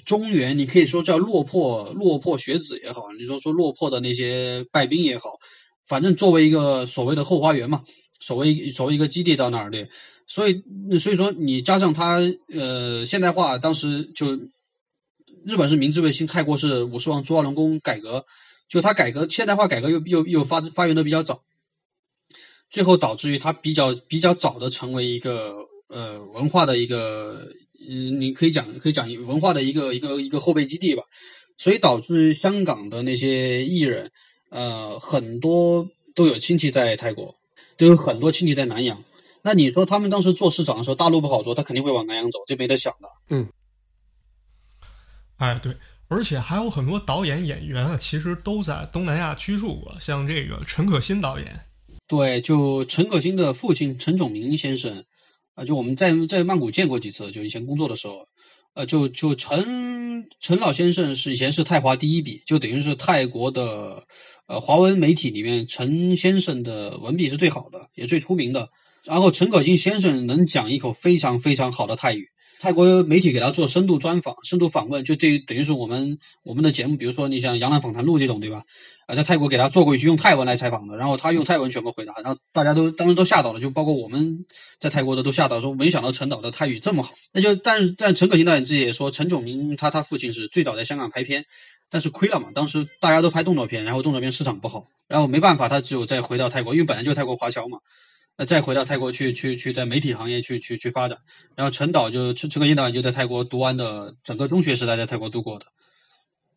中原，你可以说叫落魄落魄学子也好，你说说落魄的那些败兵也好，反正作为一个所谓的后花园嘛，所谓所谓一个基地到那儿的，所以所以说你加上他呃现代化，当时就日本是明治维新，泰国是武士王朱华龙宫改革，就他改革现代化改革又又又发发源的比较早，最后导致于他比较比较早的成为一个呃文化的一个。嗯，你可以讲，可以讲文化的一个一个一个后备基地吧，所以导致香港的那些艺人，呃，很多都有亲戚在泰国，都有很多亲戚在南洋。那你说他们当时做市场的时候，大陆不好做，他肯定会往南洋走，这没得想的。嗯，哎，对，而且还有很多导演演员啊，其实都在东南亚居住过，像这个陈可辛导演。对，就陈可辛的父亲陈炯明先生。啊，就我们在在曼谷见过几次，就以前工作的时候，呃，就就陈陈老先生是以前是泰华第一笔，就等于是泰国的呃华文媒体里面陈先生的文笔是最好的，也最出名的。然后陈可辛先生能讲一口非常非常好的泰语。泰国媒体给他做深度专访、深度访问，就对于等于是我们我们的节目，比如说你像《杨澜访谈录》这种，对吧？啊，在泰国给他做过一句用泰文来采访的，然后他用泰文全部回答，然后大家都当时都吓到了，就包括我们在泰国的都吓到，说没想到陈导的泰语这么好。那就但是但陈可辛导演自己也说，陈炯明他他父亲是最早在香港拍片，但是亏了嘛，当时大家都拍动作片，然后动作片市场不好，然后没办法，他只有再回到泰国，因为本来就泰国华侨嘛。那再回到泰国去去去在媒体行业去去去发展，然后陈导就陈陈可辛导演就在泰国读完的整个中学时代在泰国度过的，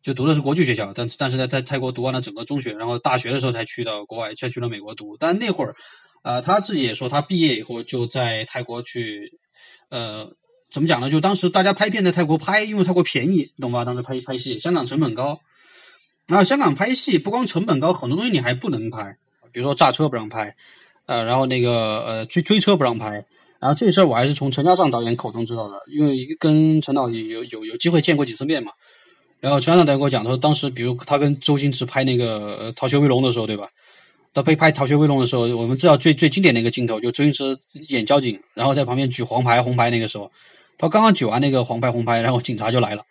就读的是国际学校，但但是在在泰国读完了整个中学，然后大学的时候才去到国外，才去了美国读。但那会儿啊，他自己也说，他毕业以后就在泰国去，呃，怎么讲呢？就当时大家拍片在泰国拍，因为泰国便宜，懂吧？当时拍拍戏，香港成本高，然后香港拍戏不光成本高，很多东西你还不能拍，比如说炸车不让拍，呃，然后那个呃追追车不让拍，然后这事儿我还是从陈嘉上导演口中知道的，因为跟陈导有有有机会见过几次面嘛。然后陈嘉上导演给我讲，他说当时比如他跟周星驰拍那个《逃学威龙》的时候，对吧？他被拍《逃学威龙》的时候，我们知道最最经典的一个镜头，就周星驰演交警，然后在旁边举黄牌红牌。那个时候，他刚刚举完那个黄牌红牌，然后警察就来了。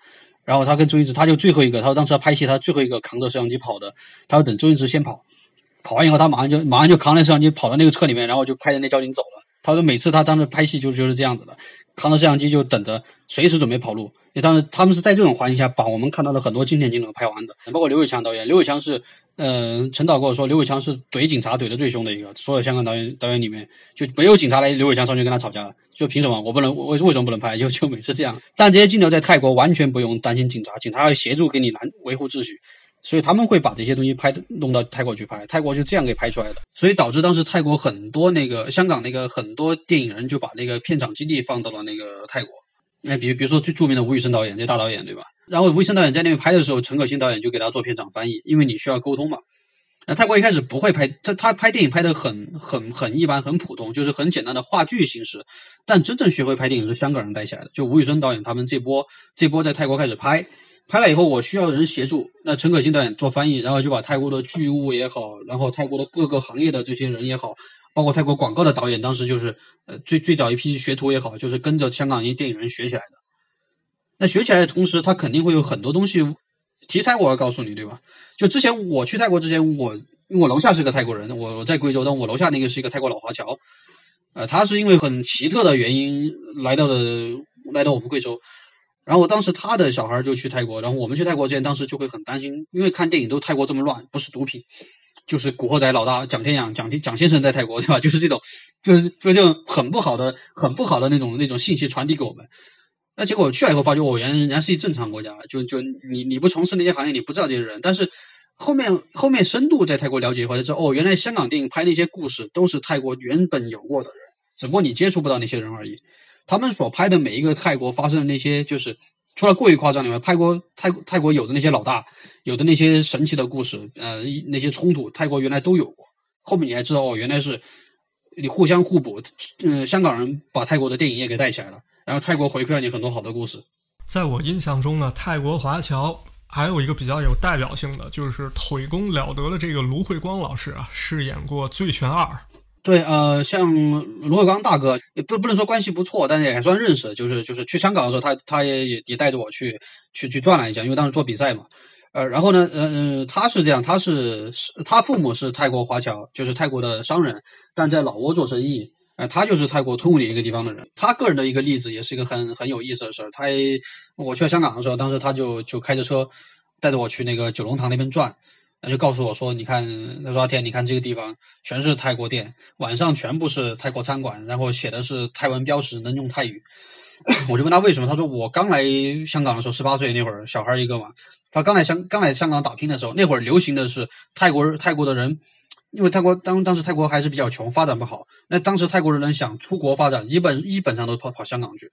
然后他跟周星驰，他就最后一个，他说当时要拍戏，他最后一个扛着摄像机跑的，他要等周星驰先跑，跑完以后他马上就马上就扛着摄像机跑到那个车里面，然后就开着那交警走了。他说每次他当时拍戏就就是这样子的，扛着摄像机就等着，随时准备跑路。因为当时他们是在这种环境下把我们看到的很多经典镜头拍完的，包括刘伟强导演，刘伟强是。嗯，陈导跟我说，刘伟强是怼警察怼的最凶的一个，所有香港导演导演里面就没有警察来，刘伟强上去跟他吵架了，就凭什么我不能，为为什么不能拍？就就每次这样。但这些镜头在泰国完全不用担心警察，警察要协助给你拦维护秩序，所以他们会把这些东西拍弄到泰国去拍，泰国就这样给拍出来的。所以导致当时泰国很多那个香港那个很多电影人就把那个片场基地放到了那个泰国。那比如比如说最著名的吴宇森导演，这大导演对吧？然后吴宇森导演在那边拍的时候，陈可辛导演就给他做片场翻译，因为你需要沟通嘛。那泰国一开始不会拍，他他拍电影拍的很很很一般，很普通，就是很简单的话剧形式。但真正学会拍电影是香港人带起来的，就吴宇森导演他们这波这波在泰国开始拍，拍了以后我需要人协助，那陈可辛导演做翻译，然后就把泰国的剧务也好，然后泰国的各个行业的这些人也好。包括泰国广告的导演，当时就是呃最最早一批学徒也好，就是跟着香港一些电影人学起来的。那学起来的同时，他肯定会有很多东西题材，我要告诉你，对吧？就之前我去泰国之前，我因为我楼下是个泰国人，我我在贵州，但我楼下那个是一个泰国老华侨，呃，他是因为很奇特的原因来到了来到我们贵州，然后我当时他的小孩就去泰国，然后我们去泰国之前，当时就会很担心，因为看电影都泰国这么乱，不是毒品。就是古惑仔老大蒋天养蒋天蒋先生在泰国对吧？就是这种，就是就这种很不好的、很不好的那种那种信息传递给我们。那结果去了以后发觉，哦，原来人家是一正常国家，就就你你不从事那些行业，你不知道这些人。但是后面后面深度在泰国了解以后才知道，哦，原来香港电影拍那些故事都是泰国原本有过的人，只不过你接触不到那些人而已。他们所拍的每一个泰国发生的那些就是。除了过于夸张以外，泰国泰泰国有的那些老大，有的那些神奇的故事，呃，那些冲突，泰国原来都有过。后面你还知道哦，原来是你互相互补，嗯，香港人把泰国的电影业给带起来了，然后泰国回馈了你很多好的故事。在我印象中呢，泰国华侨还有一个比较有代表性的，就是腿功了得的这个卢慧光老师啊，饰演过《醉拳二》。对，呃，像卢伟刚大哥，也不不能说关系不错，但是也还算认识。就是就是去香港的时候，他他也也也带着我去去去转了一下，因为当时做比赛嘛。呃，然后呢，呃呃，他是这样，他是他父母是泰国华侨，就是泰国的商人，但在老挝做生意。呃，他就是泰国通武里一个地方的人。他个人的一个例子，也是一个很很有意思的事儿。他我去香港的时候，当时他就就开着车带着我去那个九龙塘那边转。他就告诉我说：“你看，他说阿天，你看这个地方全是泰国店，晚上全部是泰国餐馆，然后写的是泰文标识，能用泰语。”我就问他为什么，他说：“我刚来香港的时候，十八岁那会儿，小孩一个嘛。他刚来香刚来香港打拼的时候，那会儿流行的是泰国泰国的人，因为泰国当当时泰国还是比较穷，发展不好。那当时泰国人想出国发展，基本基本上都跑跑香港去。”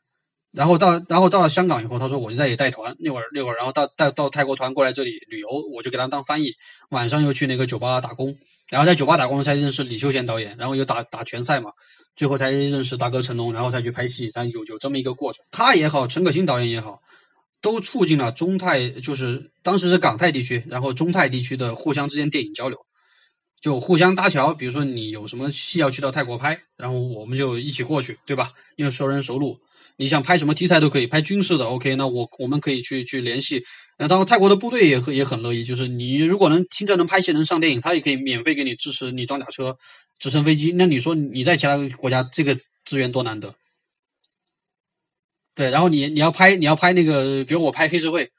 然后到，然后到了香港以后，他说我就在这里带团。那会儿，那会儿，然后到带到泰国团过来这里旅游，我就给他当翻译。晚上又去那个酒吧打工，然后在酒吧打工才认识李修贤导演，然后又打打拳赛嘛，最后才认识大哥成龙，然后才去拍戏。但有有这么一个过程，他也好，陈可辛导演也好，都促进了中泰，就是当时是港泰地区，然后中泰地区的互相之间电影交流，就互相搭桥。比如说你有什么戏要去到泰国拍，然后我们就一起过去，对吧？因为熟人熟路。你想拍什么题材都可以，拍军事的 OK，那我我们可以去去联系。那当然，泰国的部队也也很乐意，就是你如果能听着能拍戏能上电影，他也可以免费给你支持你装甲车、直升飞机。那你说你在其他国家这个资源多难得？对，然后你你要拍你要拍那个，比如我拍黑社会。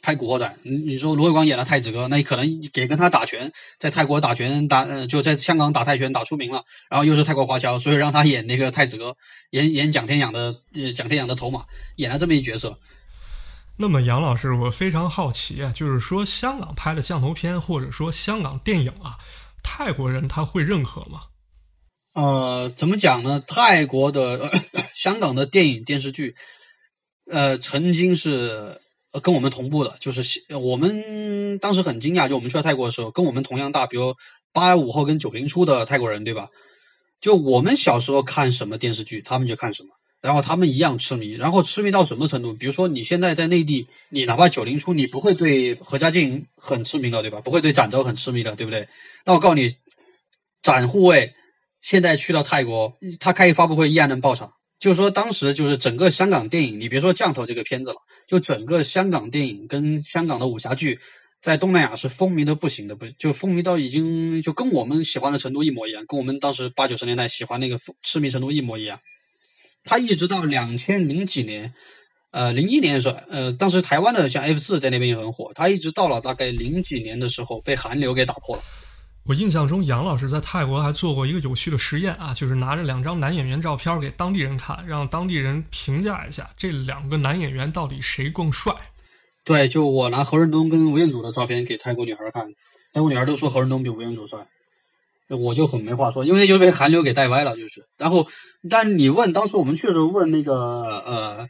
拍古惑仔，你你说罗伟光演了太子哥，那你可能给跟他打拳，在泰国打拳打，呃，就在香港打泰拳打出名了，然后又是泰国华侨，所以让他演那个太子哥，演演蒋天养的，呃，蒋天养的头马，演了这么一角色。那么杨老师，我非常好奇啊，就是说香港拍的降头片或者说香港电影啊，泰国人他会认可吗？呃，怎么讲呢？泰国的、呃、香港的电影电视剧，呃，曾经是呃跟我们同步的，就是我们当时很惊讶，就我们去到泰国的时候，跟我们同样大，比如八五后跟九零初的泰国人，对吧？就我们小时候看什么电视剧，他们就看什么。然后他们一样痴迷，然后痴迷到什么程度？比如说你现在在内地，你哪怕九零初，你不会对何家劲很痴迷了，对吧？不会对展昭很痴迷了，对不对？那我告诉你，展护卫现在去到泰国，他开一发布会依然能爆场。就是说当时就是整个香港电影，你别说降头这个片子了，就整个香港电影跟香港的武侠剧，在东南亚是风靡的不行的，不就风靡到已经就跟我们喜欢的程度一模一样，跟我们当时八九十年代喜欢那个痴迷程度一模一样。他一直到两千零几年，呃，零一年的时候，呃，当时台湾的像 F 四在那边也很火。他一直到了大概零几年的时候，被韩流给打破了。我印象中，杨老师在泰国还做过一个有趣的实验啊，就是拿着两张男演员照片给当地人看，让当地人评价一下这两个男演员到底谁更帅。对，就我拿何润东跟吴彦祖的照片给泰国女孩看，泰国女孩都说何润东比吴彦祖帅。我就很没话说，因为就被韩流给带歪了，就是。然后，但你问当时我们去的时候问那个呃，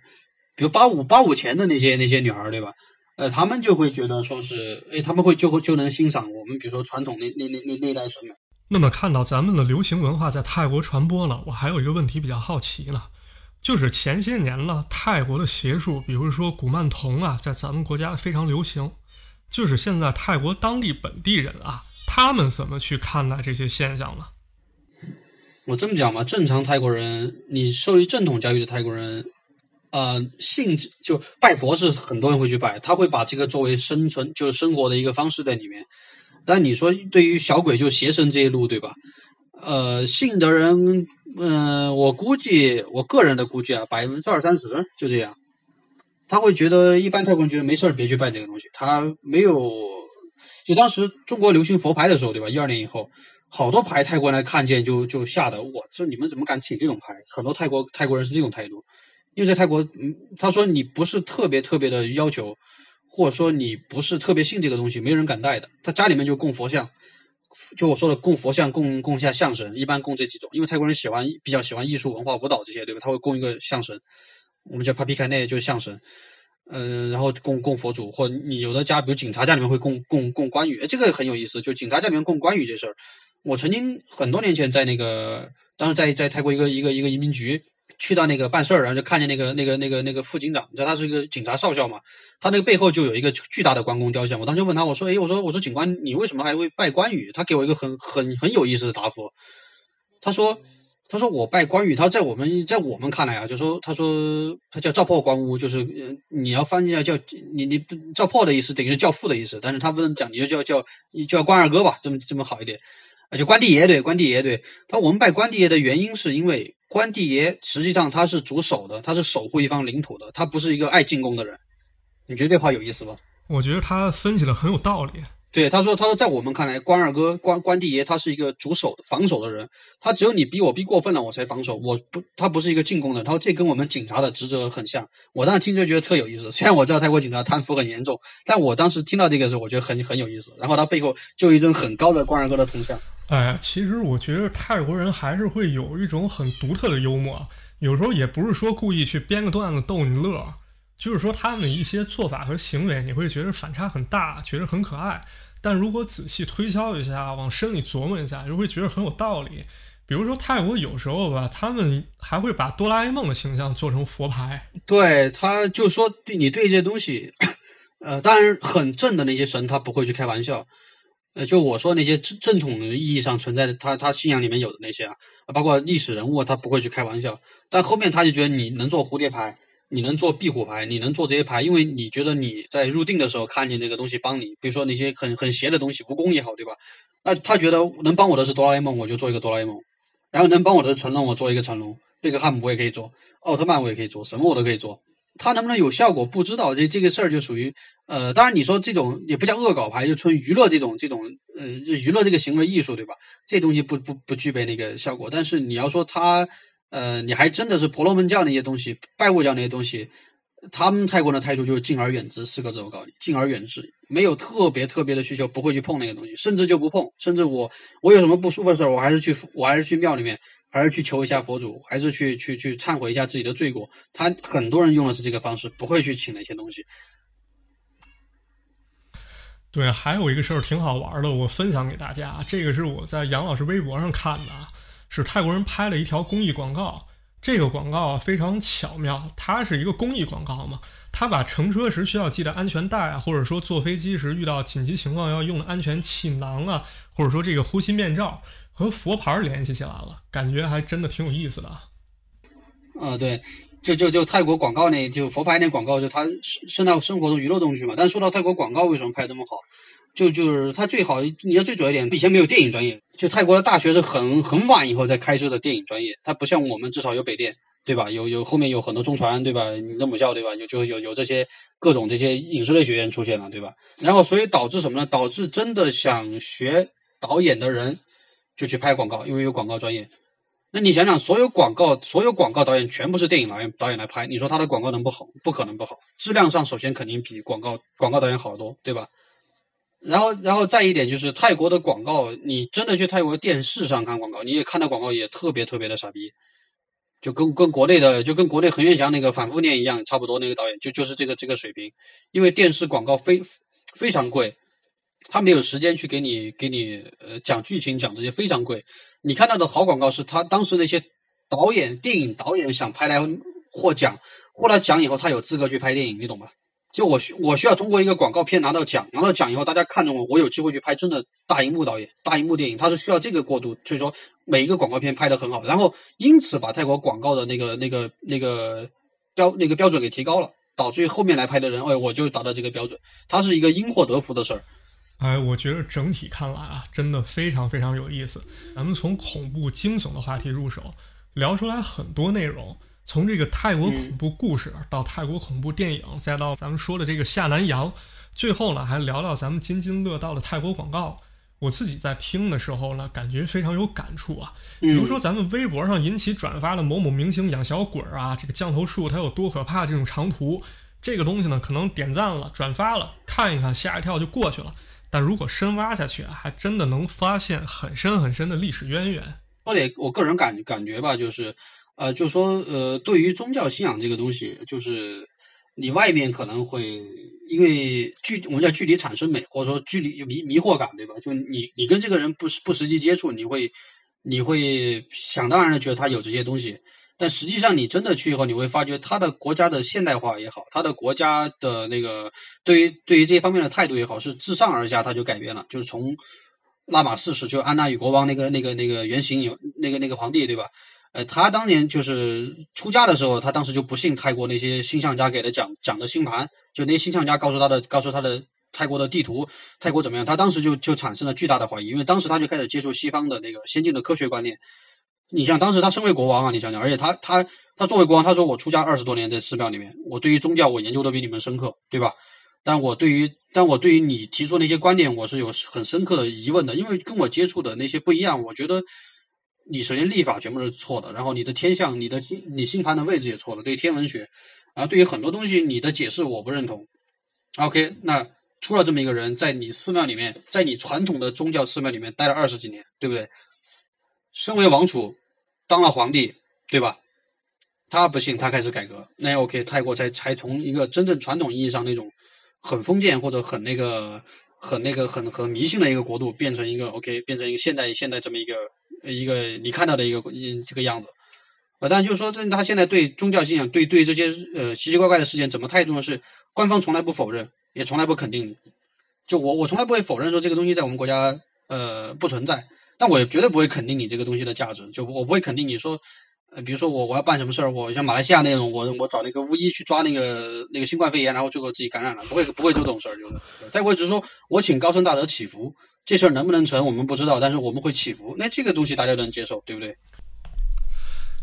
比如八五八五前的那些那些女孩对吧？呃，他们就会觉得说是，哎，他们会就会就能欣赏我们，比如说传统那那那那那代审美。那么看到咱们的流行文化在泰国传播了，我还有一个问题比较好奇呢，就是前些年呢，泰国的邪术，比如说古曼童啊，在咱们国家非常流行，就是现在泰国当地本地人啊。他们怎么去看待这些现象呢？我这么讲吧，正常泰国人，你受于正统教育的泰国人，呃，信就拜佛是很多人会去拜，他会把这个作为生存就是生活的一个方式在里面。但你说对于小鬼就邪神这一路，对吧？呃，信的人，嗯，我估计我个人的估计啊，百分之二三十就这样。他会觉得一般泰国人觉得没事儿，别去拜这个东西，他没有。就当时中国流行佛牌的时候，对吧？一二年以后，好多牌泰国人来看见就就吓得我，这你们怎么敢请这种牌？很多泰国泰国人是这种态度，因为在泰国，嗯，他说你不是特别特别的要求，或者说你不是特别信这个东西，没有人敢带的。他家里面就供佛像，就我说的供佛像、供供下象神，一般供这几种，因为泰国人喜欢比较喜欢艺术文化、舞蹈这些，对吧？他会供一个象神，我们叫帕皮卡内，就是象神。嗯，然后供供佛祖，或你有的家，比如警察家里面会供供供关羽，这个很有意思。就警察家里面供关羽这事儿，我曾经很多年前在那个，当时在在泰国一个一个一个移民局去到那个办事儿，然后就看见那个那个那个那个副警长，你知道他是一个警察少校嘛，他那个背后就有一个巨大的关公雕像。我当时问他，我说，哎，我说我说警官，你为什么还会拜关羽？他给我一个很很很有意思的答复，他说。他说：“我拜关羽，他在我们在我们看来啊，就说他说他叫赵破关乌，就是你要翻译一下叫你你赵破的意思等于是教父的意思，但是他不能讲你就叫叫叫关二哥吧，这么这么好一点啊，就关帝爷对关帝爷对。他我们拜关帝爷的原因是因为关帝爷实际上他是主守的，他是守护一方领土的，他不是一个爱进攻的人。你觉得这话有意思吧？我觉得他分析的很有道理。”对，他说：“他说，在我们看来，关二哥、关关帝爷，他是一个主守、防守的人。他只有你逼我逼过分了，我才防守。我不，他不是一个进攻的。他说这跟我们警察的职责很像。我当时听着觉得特有意思。虽然我知道泰国警察贪腐很严重，但我当时听到这个时候，我觉得很很有意思。然后他背后就一尊很高的关二哥的铜像。哎，其实我觉得泰国人还是会有一种很独特的幽默，有时候也不是说故意去编个段子逗你乐，就是说他们一些做法和行为，你会觉得反差很大，觉得很可爱。”但如果仔细推敲一下，往深里琢磨一下，就会觉得很有道理。比如说泰国有时候吧，他们还会把哆啦 A 梦的形象做成佛牌。对，他就说对你对这东西，呃，当然很正的那些神，他不会去开玩笑。呃，就我说那些正正统的意义上存在的，他他信仰里面有的那些啊，包括历史人物，他不会去开玩笑。但后面他就觉得你能做蝴蝶牌。你能做壁虎牌，你能做这些牌，因为你觉得你在入定的时候看见这个东西帮你，比如说那些很很邪的东西，蜈蚣也好，对吧？那他觉得能帮我的是哆啦 A 梦，我就做一个哆啦 A 梦；然后能帮我的是成龙，我做一个成龙。贝克汉姆我也可以做，奥特曼我也可以做，什么我都可以做。他能不能有效果不知道，这这个事儿就属于呃，当然你说这种也不叫恶搞牌，就纯娱乐这种这种呃，娱乐这个行为艺术，对吧？这东西不不不具备那个效果。但是你要说他。呃，你还真的是婆罗门教那些东西、拜物教那些东西，他们泰国人的态度就是敬而远之四个字，我告诉你，敬而远之，没有特别特别的需求，不会去碰那个东西，甚至就不碰，甚至我我有什么不舒服的事儿，我还是去我还是去庙里面，还是去求一下佛祖，还是去去去忏悔一下自己的罪过。他很多人用的是这个方式，不会去请那些东西。对，还有一个事儿挺好玩的，我分享给大家。这个是我在杨老师微博上看的，是泰国人拍了一条公益广告。这个广告啊非常巧妙，它是一个公益广告嘛，它把乘车时需要系的安全带啊，或者说坐飞机时遇到紧急情况要用的安全气囊啊，或者说这个呼吸面罩和佛牌联系起来了，感觉还真的挺有意思的。啊，对，就就就泰国广告那就佛牌那广告，就它是是那生活中娱乐东西嘛。但说到泰国广告为什么拍这么好？就就是它最好，你要最主要一点，以前没有电影专业，就泰国的大学是很很晚以后才开设的电影专业，它不像我们至少有北电，对吧？有有后面有很多中传，对吧？你的母校，对吧？有就有有这些各种这些影视类学院出现了，对吧？然后所以导致什么呢？导致真的想学导演的人就去拍广告，因为有广告专业。那你想想，所有广告所有广告导演全部是电影导演导演来拍，你说他的广告能不好？不可能不好，质量上首先肯定比广告广告导演好得多，对吧？然后，然后再一点就是泰国的广告，你真的去泰国电视上看广告，你也看到广告也特别特别的傻逼，就跟跟国内的，就跟国内恒源祥那个反复念一样，差不多那个导演就就是这个这个水平，因为电视广告非非常贵，他没有时间去给你给你呃讲剧情讲这些非常贵，你看到的好广告是他当时那些导演电影导演想拍来获奖，获了奖以后他有资格去拍电影，你懂吧？就我需我需要通过一个广告片拿到奖，拿到奖以后大家看中我，我有机会去拍真的大荧幕导演、大荧幕电影，他是需要这个过渡，所以说每一个广告片拍的很好，然后因此把泰国广告的那个那个那个标那个标准给提高了，导致于后面来拍的人，哎，我就达到这个标准，它是一个因祸得福的事儿。哎，我觉得整体看来啊，真的非常非常有意思。咱们从恐怖惊悚的话题入手，聊出来很多内容。从这个泰国恐怖故事到泰国恐怖电影，再到咱们说的这个下南洋，最后呢还聊聊咱们津津乐道的泰国广告。我自己在听的时候呢，感觉非常有感触啊。比如说咱们微博上引起转发的某某明星养小鬼儿啊，这个降头术它有多可怕？这种长图，这个东西呢，可能点赞了、转发了，看一看吓一跳就过去了。但如果深挖下去，还真的能发现很深很深的历史渊源。说点我个人感感觉吧，就是。呃，就说呃，对于宗教信仰这个东西，就是你外面可能会因为距我们叫距离产生美，或者说距离迷迷惑感，对吧？就你你跟这个人不不实际接触，你会你会想当然的觉得他有这些东西，但实际上你真的去以后，你会发觉他的国家的现代化也好，他的国家的那个对于对于这方面的态度也好，是自上而下他就改变了，就是从拉玛四世就安娜与国王那个那个那个原型有那个那个皇帝，对吧？呃，他当年就是出家的时候，他当时就不信泰国那些星象家给的讲讲的星盘，就那些星象家告诉他的，告诉他的泰国的地图，泰国怎么样？他当时就就产生了巨大的怀疑，因为当时他就开始接触西方的那个先进的科学观念。你像当时他身为国王啊，你想想，而且他他他作为国王，他说我出家二十多年在寺庙里面，我对于宗教我研究的比你们深刻，对吧？但我对于但我对于你提出那些观点，我是有很深刻的疑问的，因为跟我接触的那些不一样，我觉得。你首先历法全部是错的，然后你的天象、你的星、你星盘的位置也错了。对天文学，啊，对于很多东西你的解释我不认同。OK，那出了这么一个人，在你寺庙里面，在你传统的宗教寺庙里面待了二十几年，对不对？身为王储，当了皇帝，对吧？他不信，他开始改革，那 OK，泰国才才从一个真正传统意义上那种很封建或者很那个、很那个、很很迷信的一个国度，变成一个 OK，变成一个现代现代这么一个。一个你看到的一个嗯这个样子，呃，但就是说，这他现在对宗教信仰、对对这些呃奇奇怪怪的事件怎么态度呢？是官方从来不否认，也从来不肯定。就我我从来不会否认说这个东西在我们国家呃不存在，但我也绝对不会肯定你这个东西的价值。就我不会肯定你说，呃，比如说我我要办什么事儿，我像马来西亚那种，我我找那个巫医去抓那个那个新冠肺炎，然后最后自己感染了，不会不会做这种事儿，就是。再会只是说我请高僧大德祈福。这事儿能不能成，我们不知道，但是我们会祈福。那这个东西大家都能接受，对不对？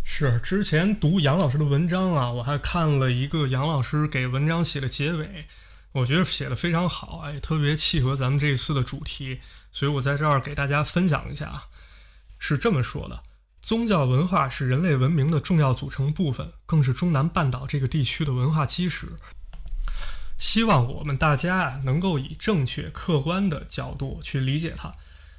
是之前读杨老师的文章啊，我还看了一个杨老师给文章写的结尾，我觉得写的非常好，哎，特别契合咱们这一次的主题，所以我在这儿给大家分享一下啊。是这么说的：宗教文化是人类文明的重要组成部分，更是中南半岛这个地区的文化基石。希望我们大家啊，能够以正确、客观的角度去理解它。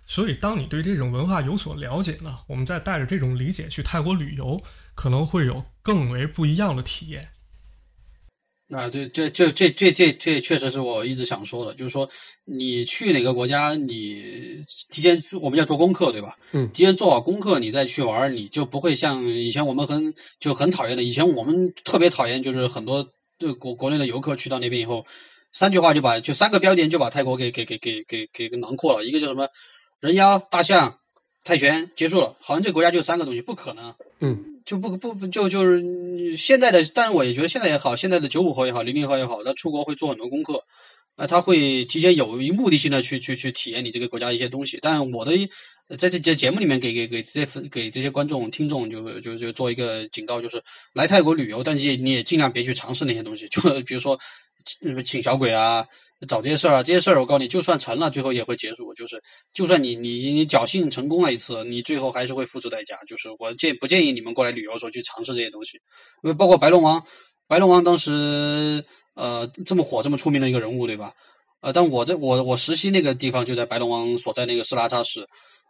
所以，当你对这种文化有所了解呢，我们再带着这种理解去泰国旅游，可能会有更为不一样的体验。啊，对，这这这这这这确实是我一直想说的，就是说你去哪个国家，你提前我们要做功课，对吧？嗯，提前做好功课，你再去玩，你就不会像以前我们很就很讨厌的。以前我们特别讨厌，就是很多对国国内的游客去到那边以后，三句话就把就三个标点就把泰国给给给给给给给囊括了。一个叫什么人妖、大象、泰拳，结束了。好像这个国家就三个东西，不可能。嗯。就不不不就就是现在的，但是我也觉得现在也好，现在的九五后也好，零零后也好，他出国会做很多功课，啊，他会提前有一目的性的去去去体验你这个国家一些东西。但我的在这节节目里面给给给这些给这些观众听众就就就做一个警告，就是来泰国旅游，但你也你也尽量别去尝试那些东西，就比如说请小鬼啊。找这些事儿啊，这些事儿我告诉你，就算成了，最后也会结束。就是，就算你你你侥幸成功了一次，你最后还是会付出代价。就是我建不建议你们过来旅游的时候去尝试这些东西，因为包括白龙王，白龙王当时呃这么火这么出名的一个人物，对吧？呃，但我在我我实习那个地方就在白龙王所在那个斯拉查市，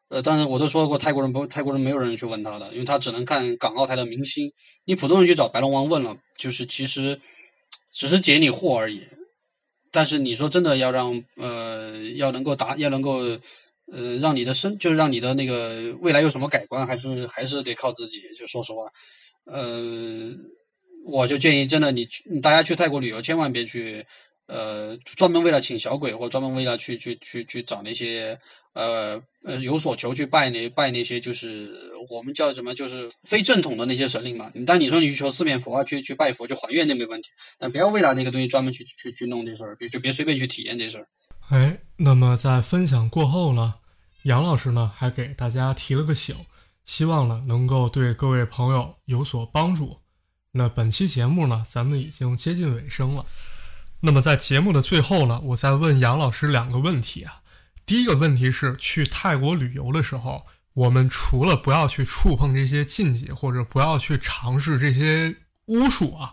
呃，但是我都说过泰国人不泰国人没有人去问他的，因为他只能看港澳台的明星。你普通人去找白龙王问了，就是其实只是解你惑而已。但是你说真的要让呃要能够达要能够呃让你的身就是让你的那个未来有什么改观，还是还是得靠自己。就说实话，呃，我就建议真的你大家去泰国旅游，千万别去呃专门为了请小鬼，或专门为了去去去去找那些。呃呃，有所求去拜那拜那些，就是我们叫什么，就是非正统的那些神灵嘛。你但你说你去求四面佛啊，去去拜佛，去还愿那没问题，但不要为了那个东西专门去去去弄这事儿，就别随便去体验这事儿。哎，那么在分享过后呢，杨老师呢还给大家提了个醒，希望呢能够对各位朋友有所帮助。那本期节目呢，咱们已经接近尾声了。那么在节目的最后呢，我再问杨老师两个问题啊。第一个问题是，去泰国旅游的时候，我们除了不要去触碰这些禁忌，或者不要去尝试这些巫术啊，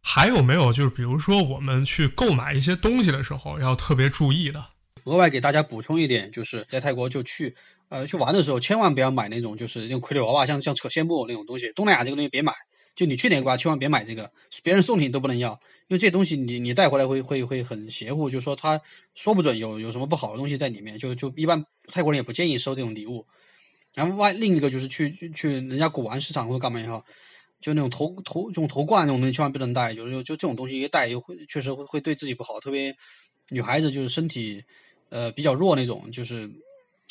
还有没有就是，比如说我们去购买一些东西的时候，要特别注意的？额外给大家补充一点，就是在泰国就去，呃，去玩的时候，千万不要买那种就是用傀儡娃娃，像像扯线木偶那种东西。东南亚这个东西别买，就你去哪个国家，千万别买这个，别人送你都不能要。因为这东西你你带回来会会会很邪乎，就说他说不准有有什么不好的东西在里面，就就一般泰国人也不建议收这种礼物。然后外另一个就是去去去人家古玩市场或者干嘛也好，就那种头头这种头冠那种东西千万不能带，就是就这种东西一带又会确实会会对自己不好，特别女孩子就是身体呃比较弱那种，就是。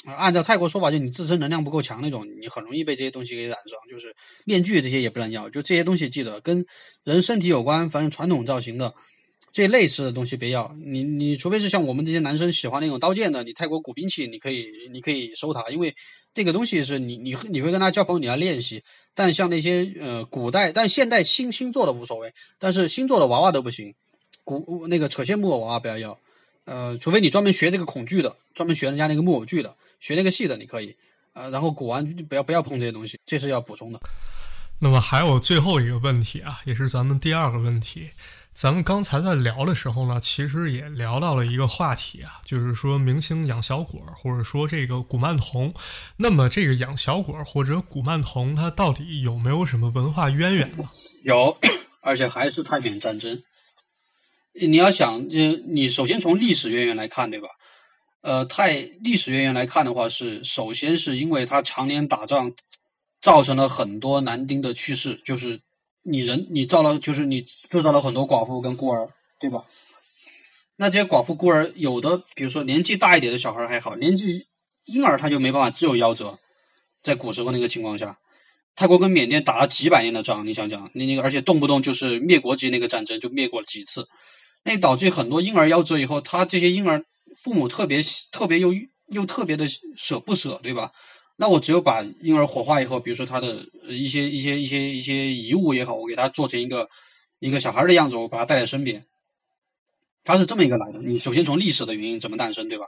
按照泰国说法，就你自身能量不够强那种，你很容易被这些东西给染上。就是面具这些也不能要，就这些东西记得跟人身体有关，反正传统造型的这类似的东西别要。你你除非是像我们这些男生喜欢那种刀剑的，你泰国古兵器你可以你可以收它，因为这个东西是你你你会跟他交朋友，你要练习。但像那些呃古代，但现代新新做的无所谓，但是新做的娃娃都不行。古那个扯线木偶娃娃不要要，呃，除非你专门学这个恐惧的，专门学人家那个木偶剧的。学那个系的你可以，呃，然后古玩不要不要碰这些东西，这是要补充的。那么还有最后一个问题啊，也是咱们第二个问题。咱们刚才在聊的时候呢，其实也聊到了一个话题啊，就是说明星养小鬼，或者说这个古曼童。那么这个养小鬼或者古曼童，它到底有没有什么文化渊源呢？有，而且还是太平战争。你要想，就你首先从历史渊源来看，对吧？呃，太历史渊源来看的话，是首先是因为他常年打仗，造成了很多男丁的去世，就是你人你造了，就是你制造了很多寡妇跟孤儿，对吧？那这些寡妇孤儿，有的比如说年纪大一点的小孩还好，年纪婴儿他就没办法，只有夭折。在古时候那个情况下，泰国跟缅甸打了几百年的仗，你想想，那那个而且动不动就是灭国级那个战争，就灭过了几次，那导致很多婴儿夭折以后，他这些婴儿。父母特别特别又又特别的舍不舍，对吧？那我只有把婴儿火化以后，比如说他的一些一些一些一些遗物也好，我给他做成一个一个小孩的样子，我把他带在身边。他是这么一个来的。你首先从历史的原因怎么诞生，对吧？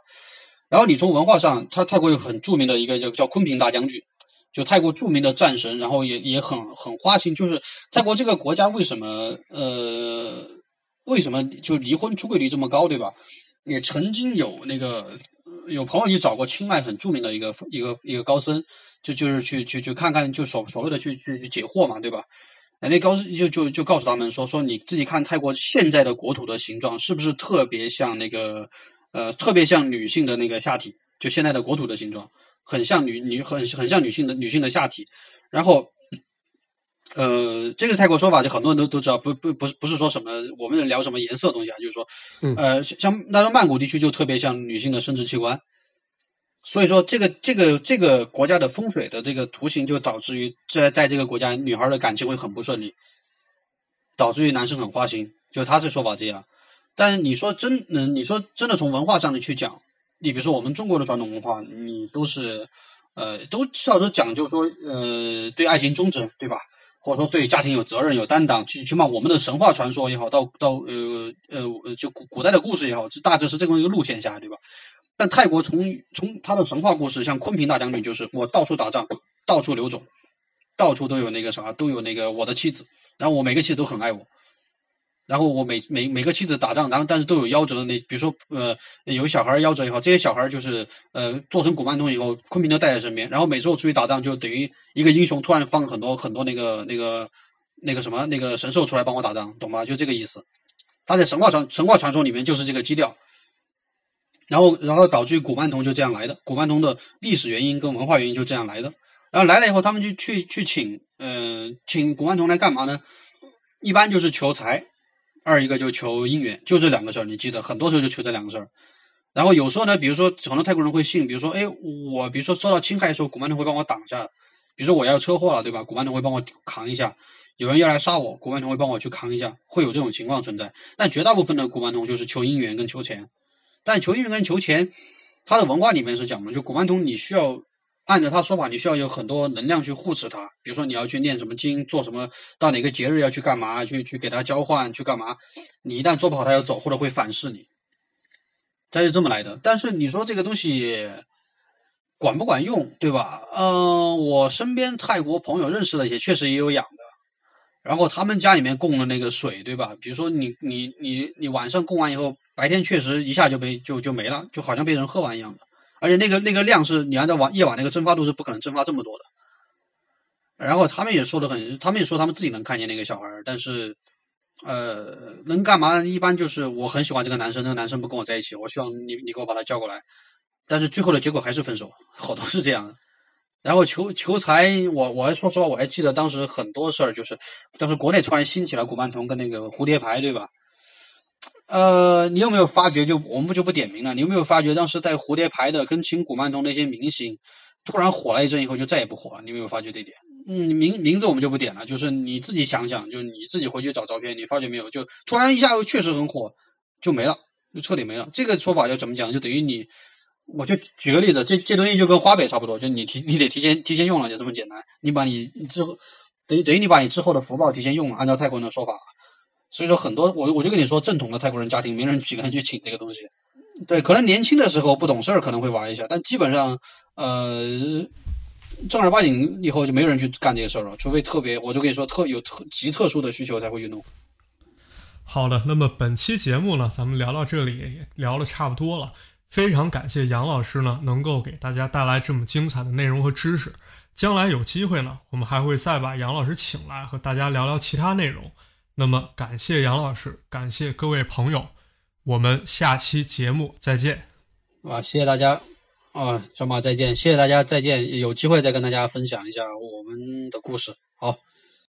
然后你从文化上，他泰国有很著名的一个叫叫昆平大将军。就泰国著名的战神，然后也也很很花心。就是泰国这个国家为什么呃为什么就离婚出轨率这么高，对吧？也曾经有那个有朋友去找过清迈很著名的一个一个一个高僧，就就是去去去看看，就所所谓的去去去解惑嘛，对吧？那高僧就就就告诉他们说说你自己看泰国现在的国土的形状是不是特别像那个呃特别像女性的那个下体，就现在的国土的形状。很像女女很很像女性的女性的下体，然后，呃，这个泰国说法就很多人都都知道，不不不是不是说什么我们聊什么颜色东西啊，就是说，呃，像那说曼谷地区就特别像女性的生殖器官，所以说这个这个这个国家的风水的这个图形就导致于在在这个国家女孩的感情会很不顺利，导致于男生很花心，就他这说法这样，但是你说真嗯，你说真的从文化上的去讲。你比如说我们中国的传统文化，你都是，呃，都至少都讲究说，呃，对爱情忠贞，对吧？或者说对家庭有责任、有担当。起起码我们的神话传说也好，到到呃呃，就古古代的故事也好，这大致是这么一个路线下，对吧？但泰国从从他的神话故事，像昆平大将军，就是我到处打仗，到处流走，到处都有那个啥，都有那个我的妻子，然后我每个妻子都很爱我。然后我每每每个妻子打仗，然后但是都有夭折的那，比如说呃有小孩夭折以后，这些小孩就是呃做成古曼童以后，昆平都带在身边。然后每次我出去打仗，就等于一个英雄突然放很多很多那个那个那个什么那个神兽出来帮我打仗，懂吗？就这个意思。他在神话传神话传说里面就是这个基调。然后然后导致古曼童就这样来的，古曼童的历史原因跟文化原因就这样来的。然后来了以后，他们就去去请呃请古曼童来干嘛呢？一般就是求财。二一个就求姻缘，就这两个事儿，你记得，很多时候就求这两个事儿。然后有时候呢，比如说很多泰国人会信，比如说，哎，我比如说受到侵害的时候，古曼童会帮我挡下；比如说我要车祸了，对吧？古曼童会帮我扛一下。有人要来杀我，古曼童会帮我去扛一下，会有这种情况存在。但绝大部分的古曼童就是求姻缘跟求钱。但求姻缘跟求钱，他的文化里面是讲的，就古曼童你需要。按照他说法，你需要有很多能量去护持他，比如说你要去念什么经，做什么，到哪个节日要去干嘛，去去给他交换，去干嘛？你一旦做不好，他要走，或者会反噬你，他是这么来的。但是你说这个东西管不管用，对吧？嗯，我身边泰国朋友认识的也确实也有养的，然后他们家里面供的那个水，对吧？比如说你你你你晚上供完以后，白天确实一下就被就就没了，就好像被人喝完一样的。而且那个那个量是你按照晚夜晚那个蒸发度是不可能蒸发这么多的。然后他们也说的很，他们也说他们自己能看见那个小孩但是，呃，能干嘛？一般就是我很喜欢这个男生，那个男生不跟我在一起，我希望你你给我把他叫过来。但是最后的结果还是分手，好多是这样的。然后求求财，我我还说实话，我还记得当时很多事儿，就是当时国内突然兴起了古曼童跟那个蝴蝶牌，对吧？呃，你有没有发觉？就我们不就不点名了。你有没有发觉，当时在蝴蝶牌的跟请古曼童那些明星，突然火了一阵以后，就再也不火了？你有没有发觉这点？嗯，名名字我们就不点了。就是你自己想想，就你自己回去找照片，你发觉没有？就突然一下又确实很火，就没了，就彻底没了。这个说法要怎么讲？就等于你，我就举个例子，这这东西就跟花呗差不多，就你提你得提前提前用了，就这么简单。你把你之后等于等于你把你之后的福报提前用了，按照泰国人的说法。所以说很多我我就跟你说，正统的泰国人家庭没人几个人去请这个东西，对，可能年轻的时候不懂事儿可能会玩一下，但基本上呃正儿八经以后就没有人去干这个事儿了，除非特别，我就跟你说特有特极特殊的需求才会去弄。好的，那么本期节目呢，咱们聊到这里也聊的差不多了，非常感谢杨老师呢能够给大家带来这么精彩的内容和知识，将来有机会呢，我们还会再把杨老师请来和大家聊聊其他内容。那么，感谢杨老师，感谢各位朋友，我们下期节目再见。啊，谢谢大家，啊，小马再见，谢谢大家再见，有机会再跟大家分享一下我们的故事。好。